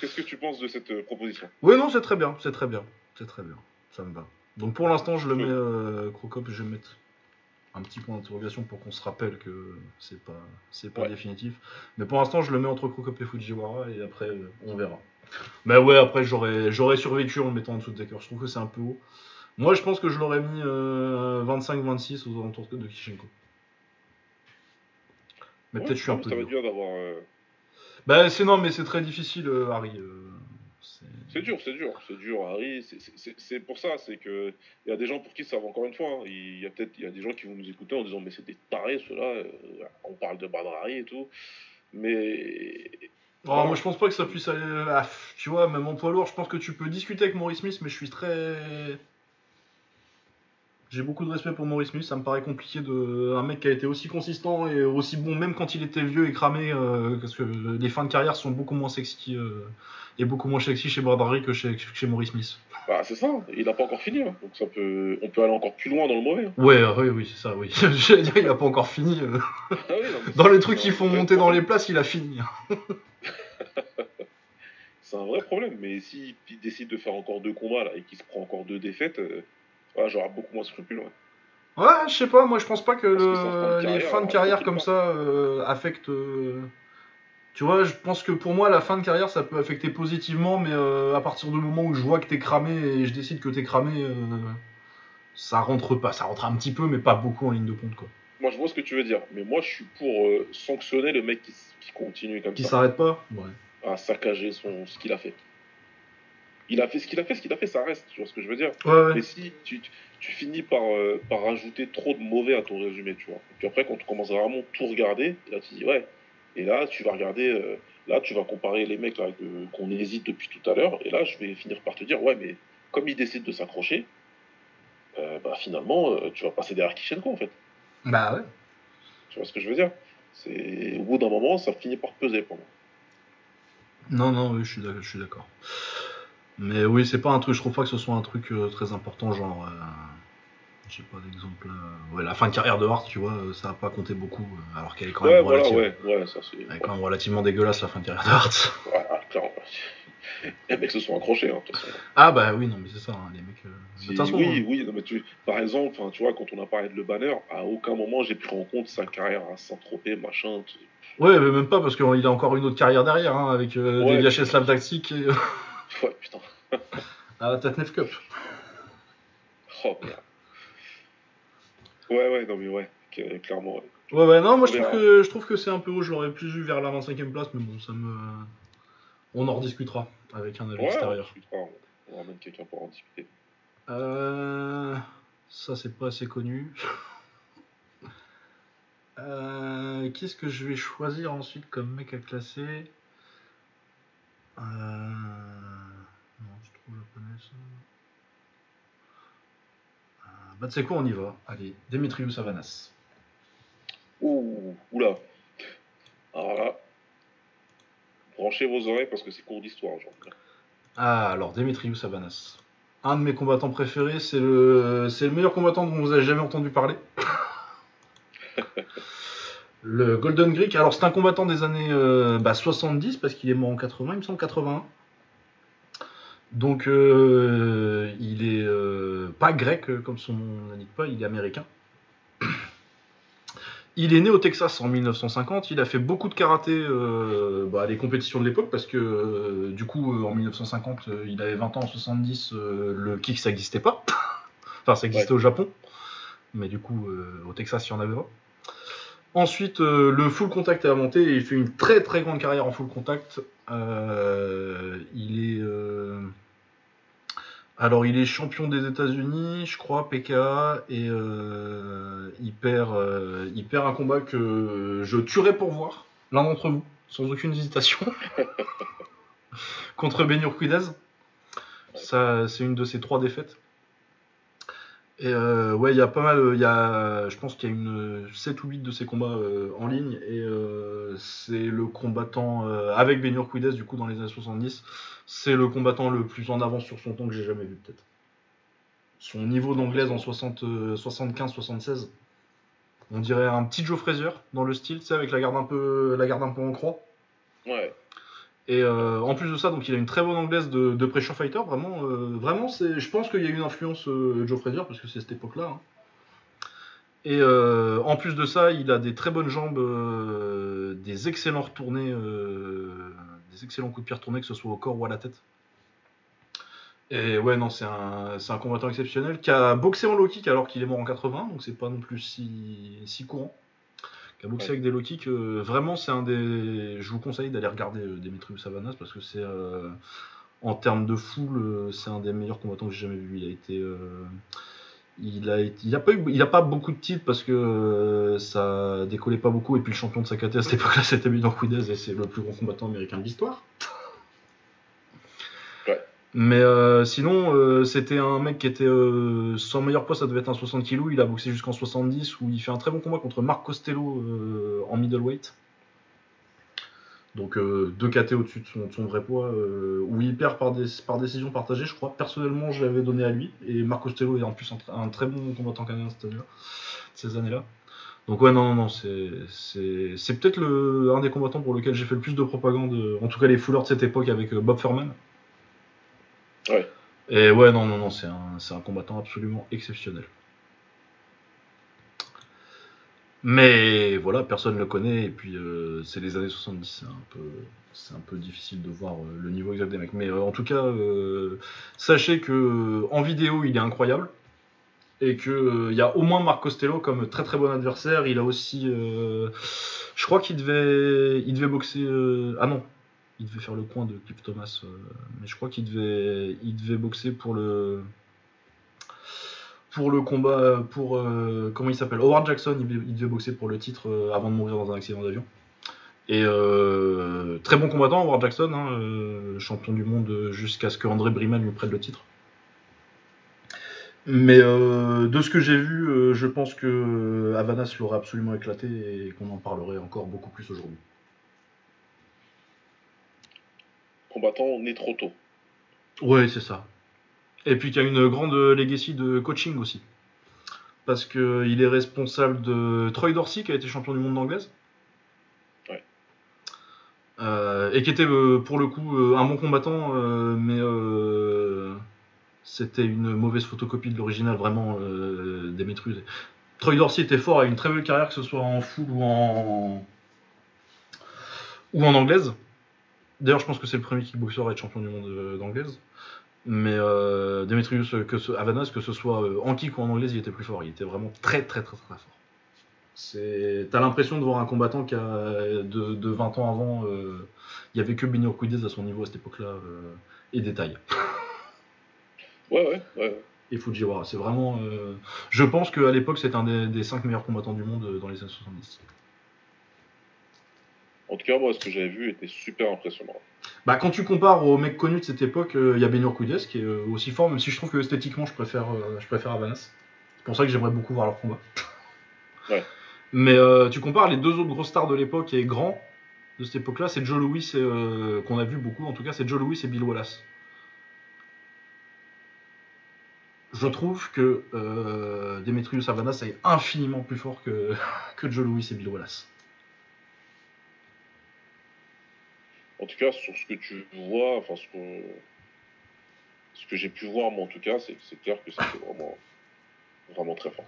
Qu'est-ce que tu penses de cette euh, proposition? Oui, non, c'est très bien, c'est très bien, c'est très bien, ça me va. Donc pour l'instant, je le mets euh, Crocop, je vais mettre un petit point d'interrogation pour qu'on se rappelle que c'est pas, c'est pas Ouais. définitif. Mais pour l'instant, je le mets entre Crocop et Fujiwara et après, euh, on verra. Mais ouais, après, j'aurais, j'aurais survécu en le mettant en dessous de Decker. Je trouve que c'est un peu haut. Moi, je pense que je l'aurais mis euh, 25-26 aux alentours de Kishenko. Mais Ouais, peut-être je suis un peu Ça va dur. être dur d'avoir. euh, Bah, c'est non, mais c'est très difficile, euh, Harry. euh, c'est- C'est dur, c'est dur, c'est dur, Harry. c'est- c'est- C'est c'est pour ça, c'est que il y a des gens pour qui ça va encore une fois. hein. Il y a peut-être il y a des gens qui vont nous écouter en disant mais c'est des tarés ceux-là. euh, on parle de Badr Harry et tout, mais Oh, moi je pense pas que ça puisse aller. ah, tu vois, même en poids lourd, je pense que tu peux discuter avec Maurice Smith, mais je suis très. J'ai beaucoup de respect pour Maurice Smith, ça me paraît compliqué de. Un mec qui a été aussi consistant et aussi bon, même quand il était vieux et cramé, euh, parce que les fins de carrière sont beaucoup moins sexy euh, et beaucoup moins sexy chez Brad Harry que chez, Maurice Smith. bah, c'est ça. Il n'a pas encore fini, hein. donc ça peut, on peut aller encore plus loin dans le mauvais. hein. Ouais, euh, oui, oui, c'est ça, oui. J'allais dire, il a pas encore fini. euh. Ah oui, non, mais Dans les trucs qui font monter dans les places, il a fini. C'est un vrai problème, mais s'il il décide de faire encore deux combats là et qu'il se prend encore deux défaites, euh, j'aurai beaucoup moins scrupuleux. ouais. Ouais, je sais pas, moi je pense pas que fin les fins de carrière comme ça euh, affectent. euh, Tu vois, je pense que pour moi, la fin de carrière ça peut affecter positivement, mais euh, à partir du moment où je vois que t'es cramé et je décide que t'es cramé, ça rentre pas. Ça rentre un petit peu, mais pas beaucoup en ligne de compte quoi. Moi, je vois ce que tu veux dire, mais moi, je suis pour euh, sanctionner le mec qui, s- qui continue comme Qui ça. s'arrête pas? Ouais. à saccager son, ce qu'il a fait. Il a fait ce qu'il a fait, ce qu'il a fait, ça reste, tu vois ce que je veux dire? Ouais, ouais. Mais si tu, finis par, euh, par rajouter trop de mauvais à ton résumé, tu vois. Et puis après, quand tu commences à vraiment tout regarder, là tu dis ouais. Et là, tu vas regarder, euh, là tu vas comparer les mecs qu'on hésite depuis tout à l'heure. Et là, je vais finir par te dire ouais, mais comme il décide de s'accrocher, euh, bah finalement, euh, tu vas passer derrière Kishenko en fait. Bah ouais. Tu vois ce que je veux dire? C'est au bout d'un moment, ça finit par peser pour moi. Non, non, oui, je suis d'accord. Mais oui, c'est pas un truc, je trouve pas que ce soit un truc euh, très important, genre. euh, J'ai pas d'exemple. euh, Ouais, la fin de carrière de Hart, tu vois, euh, ça a pas compté beaucoup, alors qu'elle est quand Ouais, même voilà, relative- ouais, ouais, ça c'est. elle est quand même relativement dégueulasse la fin de carrière de Hart. Ouais, ah, clairement. Les mecs se sont accrochés, hein. Ah bah oui, non, mais c'est ça, hein, les mecs. euh, de Si- toute façon, oui, euh, oui, non, mais tu, par exemple, tu vois, quand on a parlé de Le Banner, à aucun moment j'ai pris en compte sa carrière à Saint-Tropez, machin. tu- Ouais, mais même pas parce qu'il a encore une autre carrière derrière, hein, avec euh, Ouais. des Vyacheslav Daxik et Ouais, putain. à la Tatnef Cup. Oh merde. Ouais, ouais, non, mais ouais, clairement, ouais. Ouais, ouais, non, moi je trouve que, je trouve que c'est un peu haut, je l'aurais plus vu vers la 25ème place, mais bon, ça me. On en rediscutera avec un avis Ouais, on extérieur. on- on ramène quelqu'un pour en discuter. Euh... Ça, c'est pas assez connu. Euh, Qu'est-ce que je vais choisir ensuite comme mec à classer? Euh... Non, c'est trop japonais ça. Euh, Bah, tu sais quoi, on y va. Allez, Demetrius Avanas. Ouh, oula. Alors là, branchez vos oreilles parce que c'est cours d'histoire aujourd'hui. Ah, alors, Demetrius Avanas. Un de mes combattants préférés, c'est le, c'est le meilleur combattant dont vous avez jamais entendu parler. le Golden Greek. Alors, c'est un combattant des années euh, bah, 70 parce qu'il est mort en 80, il me semble 81. Donc, euh, il est euh, pas grec comme son nom n'indique pas, il est américain. Il est né au Texas en 1950. Il a fait beaucoup de karaté, euh, bah, les compétitions de l'époque, parce que euh, du coup, euh, en 1950, euh, il avait 20 ans, en 70, euh, le kick ça n'existait pas. enfin, ça existait au Japon, mais du coup, au Texas, il y en avait pas. Ensuite, le full contact est inventé et il fait une très très grande carrière en full contact. Il est. alors, il est champion des États-Unis, je crois, PKA, et euh, il, perd, euh, il perd un combat que je tuerais pour voir, l'un d'entre vous, sans aucune hésitation, contre Benur Quidez. Ça, c'est une de ses trois défaites. Et euh, ouais, il y a pas mal, il y a, je pense qu'il y a une 7 ou 8 de ces combats euh, en ligne, et euh, c'est le combattant, euh, avec Benur Quidez, du coup, dans les années 70, c'est le combattant le plus en avance sur son temps que j'ai jamais vu, peut-être. Son niveau d'anglaise en 60, euh, 75-76, on dirait un petit Joe Frazier dans le style, tu sais, avec la garde un peu, la garde un peu en croix. Ouais, Et euh, en plus de ça, donc il a une très bonne anglaise de, pressure fighter. Vraiment, euh, vraiment, je pense qu'il y a une influence euh, Joe Frazier parce que c'est cette époque-là. hein. Et euh, en plus de ça, il a des très bonnes jambes, euh, des excellents retournés, euh, des excellents coups de pied retournés, que ce soit au corps ou à la tête. Et ouais, non, c'est un, combattant exceptionnel qui a boxé en low kick alors qu'il est mort en 80, donc c'est pas non plus si courant. Ouais. avec des low kicks. euh, vraiment, c'est un des. Je vous conseille d'aller regarder euh, Demetrius Savanas parce que c'est. euh, en termes de foule, c'est un des meilleurs combattants que j'ai jamais vu. Il a été. euh, il a, été- il a pas eu, il a pas beaucoup de titres parce que euh, ça décollait pas beaucoup et puis le champion de sa caté à cette époque-là c'était Benor Quidez et c'est le plus grand combattant américain de l'histoire. Mais euh, sinon, euh, c'était un mec qui était. euh, son meilleur poids, ça devait être un 60 kg. Il a boxé jusqu'en 70, où il fait un très bon combat contre Marc Costello euh, en middleweight. Donc euh, deux KT au-dessus de son, vrai poids, où il perd par, décision partagée, je crois. Personnellement, je l'avais donné à lui. Et Marc Costello est en plus un, tr- un très bon combattant canadien cette année-là, ces années-là. Donc ouais, non, non, non, c'est, peut-être un des combattants pour lequel j'ai fait le plus de propagande, en tout cas les fouleurs de cette époque avec Bob Furman. Ouais. Et ouais, non, non, non, c'est un, combattant absolument exceptionnel. Mais voilà, personne ne le connaît, et puis euh, c'est les années 70, c'est un peu, difficile de voir euh, le niveau exact des mecs. Mais euh, en tout cas, sachez que en vidéo, il est incroyable, et que euh, il y a au moins Marc Costello comme très très bon adversaire. Il a aussi, je crois qu'il devait, il devait boxer. ah non, il devait faire le coin de Cliff Thomas, euh, mais je crois qu'il devait, il devait boxer pour le pour le combat pour euh, comment il s'appelle Howard Jackson il devait, boxer pour le titre euh, avant de mourir dans un accident d'avion. Et très bon combattant Howard Jackson hein, champion du monde jusqu'à ce que André Briman lui prête le titre. Mais de ce que j'ai vu je pense que Havanas l'aurait absolument éclaté et qu'on en parlerait encore beaucoup plus aujourd'hui combattant né trop tôt. Ouais, c'est ça. Et puis qu'il y a une grande legacy de coaching aussi. Parce qu'il est responsable de Troy Dorsey, qui a été champion du monde d'anglaise. Ouais. Euh, et qui était euh, pour le coup euh, un bon combattant, mais euh, c'était une mauvaise photocopie de l'original, vraiment euh. Troy Dorsey était fort, a une très belle carrière, que ce soit en full ou en ou en anglaise. D'ailleurs, je pense que c'est le premier kickboxer à être champion du monde euh, d'anglaise. Mais euh, Demetrius, euh, que ce, Avanas, que ce soit euh, en kick ou en anglaise, il était plus fort. Il était vraiment très très très très, fort. C'est, t'as l'impression de voir un combattant qui a de, de 20 ans avant. euh, il y avait que Urquidez à son niveau à cette époque-là euh, et des tailles. Ouais, ouais, ouais. Et Fujiwara, c'est vraiment. euh, je pense qu'à l'époque, c'était un des, des 5 meilleurs combattants du monde euh, dans les années 70. En tout cas, moi, ce que j'avais vu était super impressionnant. Bah, quand tu compares aux mecs connus de cette époque, euh, il y a Benny Urquidez qui est euh, aussi fort, même si je trouve que esthétiquement, je préfère, euh, je préfère Avanas. C'est pour ça que j'aimerais beaucoup voir leur combat. Ouais. Mais euh, tu compares les deux autres grosses stars de l'époque et grands de cette époque-là, c'est Joe Louis et, qu'on a vu beaucoup, en tout cas, c'est Joe Louis et Bill Wallace. Je trouve que Demetrius Avanas est infiniment plus fort que, que Joe Louis et Bill Wallace. En tout cas, sur ce que tu vois, enfin, ce que, ce que j'ai pu voir, moi, en tout cas, c'est c'est clair que c'était vraiment, vraiment très fort.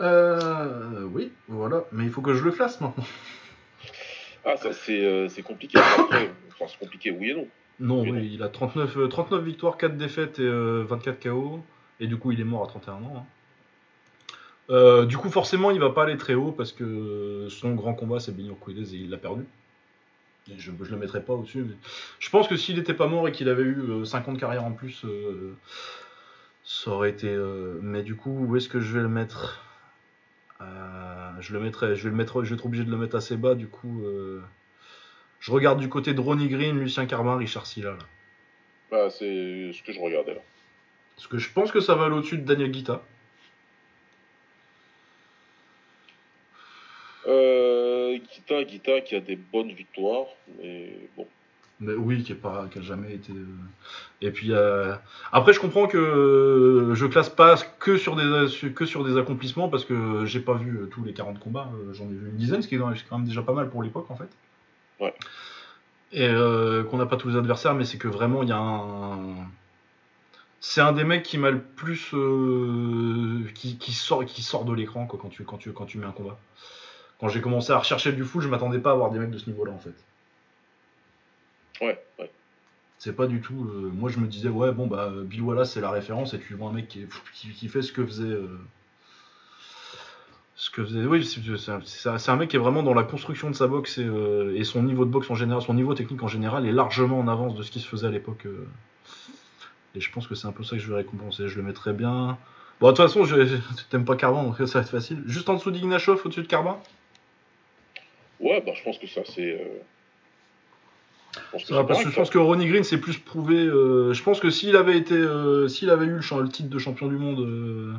Euh, oui, voilà, mais il faut que je le classe maintenant. Ah, ça, c'est euh, c'est compliqué. Après, enfin, c'est compliqué, oui et non. Non, Oui, oui, il a 39, euh, 39 victoires, 4 défaites et euh, 24 KO. Et du coup, il est mort à 31 ans. hein. Du coup, forcément, il va pas aller très haut parce que son grand combat, c'est Benio Urquidez et il l'a perdu. Je, je le mettrai pas au-dessus. Mais... Je pense que s'il n'était pas mort et qu'il avait eu euh, 50 carrières en plus, euh, ça aurait été. euh, Mais du coup, où est-ce que je vais le mettre? Euh, Je le mettrai. Je vais le mettre. Je vais être obligé de le mettre assez bas. Du coup, euh, je regarde du côté de Ronnie Green, Lucien Carbin, Richard Silla. Là. Bah, c'est ce que je regardais là. Parce que je pense que ça va aller au-dessus de Daniel Guita. Euh, Guita, Guita qui a des bonnes victoires, mais bon. Mais oui, qui, est pas, qui a jamais été. euh, Et puis euh, après, je comprends que je classe pas que sur des que sur des accomplissements parce que j'ai pas vu euh, tous les 40 combats. euh, J'en ai vu une dizaine, ce qui est quand même- déjà pas mal pour l'époque en fait. Ouais. Et euh, qu'on n'a pas tous les adversaires, mais c'est que vraiment il y a un. C'est un des mecs qui m'a le plus euh, qui, qui sort qui sort de l'écran quand tu quand tu quand tu mets un combat. Quand j'ai commencé à rechercher du full, je m'attendais pas à avoir des mecs de ce niveau-là en fait. Ouais, ouais. C'est pas du tout. euh, moi, je me disais, ouais, bon, bah, Bill Wallace, c'est la référence, et tu vois un mec qui, est- qui, qui fait ce que faisait. euh, ce que faisait. Oui, c'est un, mec qui est vraiment dans la construction de sa boxe et, euh, et son niveau de boxe en général, son niveau technique en général est largement en avance de ce qui se faisait à l'époque. et je pense que c'est un peu ça que je vais récompenser. Je le mettrais bien. Bon, de toute façon, je, t'aimes pas Carbin, donc ça va être facile. Juste en dessous d'Ignashov, au-dessus de Carbin Ouais, bah, je pense que ça, c'est. euh, Je pense que parce correct, je pense que Ronnie Green s'est plus prouvé. euh, je pense que s'il avait été, euh, s'il avait eu le, titre de champion du monde, euh,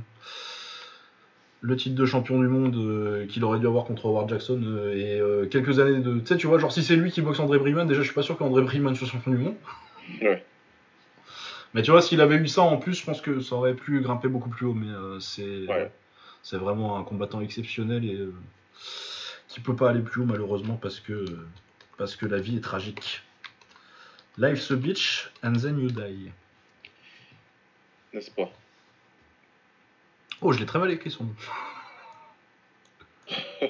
le titre de champion du monde qu'il aurait dû avoir contre Howard Jackson et quelques années de, tu sais, tu vois, genre si c'est lui qui boxe André Briman, déjà je suis pas sûr qu'André Briman soit champion du monde. Ouais. Mais tu vois, s'il avait eu ça en plus, je pense que ça aurait pu grimper beaucoup plus haut. Mais c'est, Ouais. c'est vraiment un combattant exceptionnel et qui peut pas aller plus haut malheureusement parce que parce que la vie est tragique. Life's a bitch and then you die. N'est-ce pas? Oh, je l'ai très mal écrit son nom.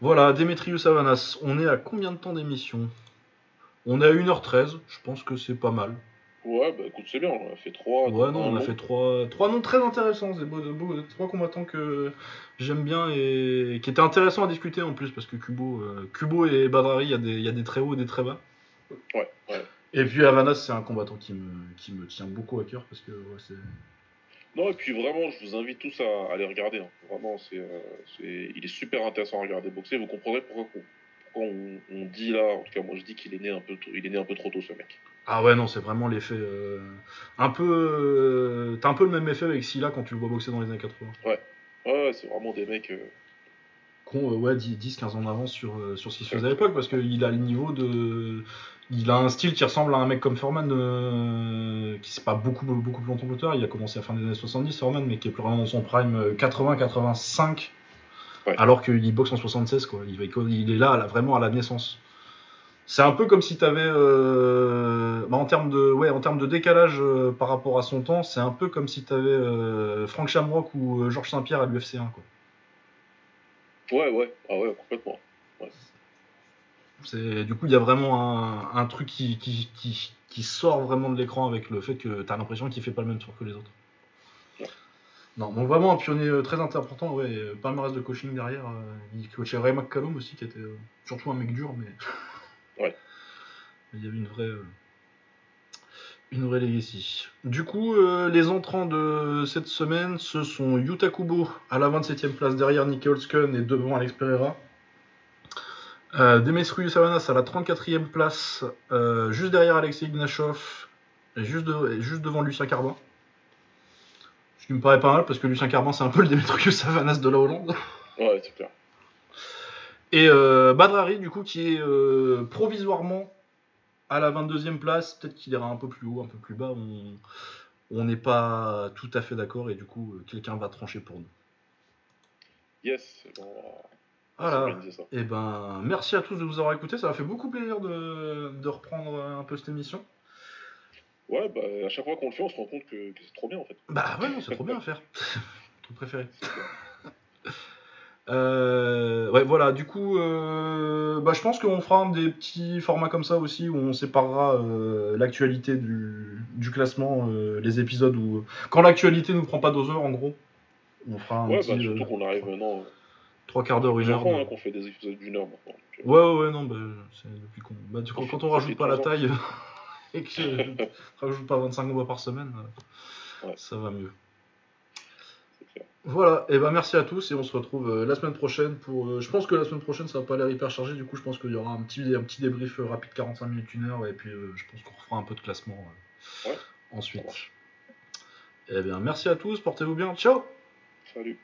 voilà, Demetrius Avanas. On est à combien de temps d'émission? On est à 1h13. Je pense que c'est pas mal. Ouais, bah écoute, c'est bien, on a fait trois. Ouais, non, on a fait trois, trois noms très intéressants. C'est beau, beau- trois combattants que j'aime bien et qui étaient intéressants à discuter en plus parce que Kubo, euh, Kubo et Badrari, il y, a des- il y a des très hauts et des très bas. Ouais, ouais. Et puis Avanas, c'est un combattant qui me, qui me tient beaucoup à cœur parce que ouais, c'est. Non, et puis vraiment, je vous invite tous à aller regarder. hein. Vraiment, c'est, euh, c'est, il est super intéressant à regarder boxer. Vous comprendrez pourquoi, pourquoi on, on dit là, en tout cas, moi je dis qu'il est né un peu, tôt- il est né un peu trop tôt ce mec. Ah ouais, non, c'est vraiment l'effet. euh, un peu. euh, T'as un peu le même effet avec Silla quand tu le vois boxer dans les années 80. Ouais, ouais, c'est vraiment des mecs. euh, Qu'on, euh, ouais, 10-15 ans d'avance sur, euh, sur ce qui se faisait à l'époque parce qu'il a le niveau de. Il a un style qui ressemble à un mec comme Foreman, euh, qui c'est pas beaucoup, beaucoup plus longtemps que l'auteur. Il a commencé à fin des années 70, Foreman, mais qui est plus vraiment dans son prime euh, 80-85. Ouais. Alors qu'il boxe en 76, quoi. Il, va- il est là, là, vraiment à la naissance. C'est un peu comme si tu avais, en termes de, ouais, en termes de décalage euh, par rapport à son temps, c'est un peu comme si tu avais Frank Shamrock ou euh, Georges Saint-Pierre à l'UFC 1, quoi. Ouais, ouais, ah ouais, complètement. C'est, du coup, il y a vraiment un, un truc qui, qui, qui, qui sort vraiment de l'écran avec le fait que tu as l'impression qu'il fait pas le même tour que les autres. Ouais. Non, donc vraiment un pionnier euh, très important, ouais, euh, palmarès de coaching derrière. euh, il coachait Ray McCallum aussi, qui était euh, surtout un mec dur, mais. Ouais. Il y avait une vraie. euh, Une vraie legacy. Du coup, euh, les entrants de cette semaine, ce sont Yuta Kubo à la 27e place derrière Nicky Holzken et devant Alex Pereira. Euh, Demetrius Savanas à la 34e place, euh, juste derrière Alexei Ignashov et juste, de- et juste devant Lucien Carbin. Ce qui me paraît pas mal parce que Lucien Carbin c'est un peu le Demetrius Savanas de la Hollande. Ouais, c'est clair. Et euh, Badrari du coup qui est euh, provisoirement à la 22e place, peut-être qu'il ira un peu plus haut, un peu plus bas, on n'est pas tout à fait d'accord et du coup euh, quelqu'un va trancher pour nous. Yes, bon, Voilà. ça. Et ben, merci à tous de vous avoir écoutés. Ça m'a fait beaucoup plaisir de, de reprendre un peu cette émission. Ouais, bah, à chaque fois qu'on le fait, on se rend compte que, que c'est trop bien en fait. Bah ouais, non, c'est trop bien à faire. Ton préféré. Euh, ouais, voilà. Du coup, euh, bah, je pense qu'on fera des petits formats comme ça aussi où on séparera euh, l'actualité du, du classement, les épisodes où quand l'actualité nous prend pas deux heures, en gros, on fera un Ouais, petit bah, surtout euh, qu'on arrive maintenant. trois quarts d'heure, une heure. Hein, qu'on fait des épisodes d'une heure maintenant. Ouais, ouais, ouais, non, bah, c'est depuis qu'on. Bah, du coup, quand on rajoute pas la taille et que rajoute pas 25 mois par semaine, Ouais. ça va mieux. Voilà, et ben merci à tous et on se retrouve euh, la semaine prochaine pour. euh, je pense que la semaine prochaine ça va pas l'air hyper chargé, du coup je pense qu'il y aura un petit, un petit débrief euh, rapide 45 minutes, une heure, et puis je pense qu'on refera un peu de classement Ouais, ensuite. Et bien merci à tous, portez-vous bien, ciao Salut.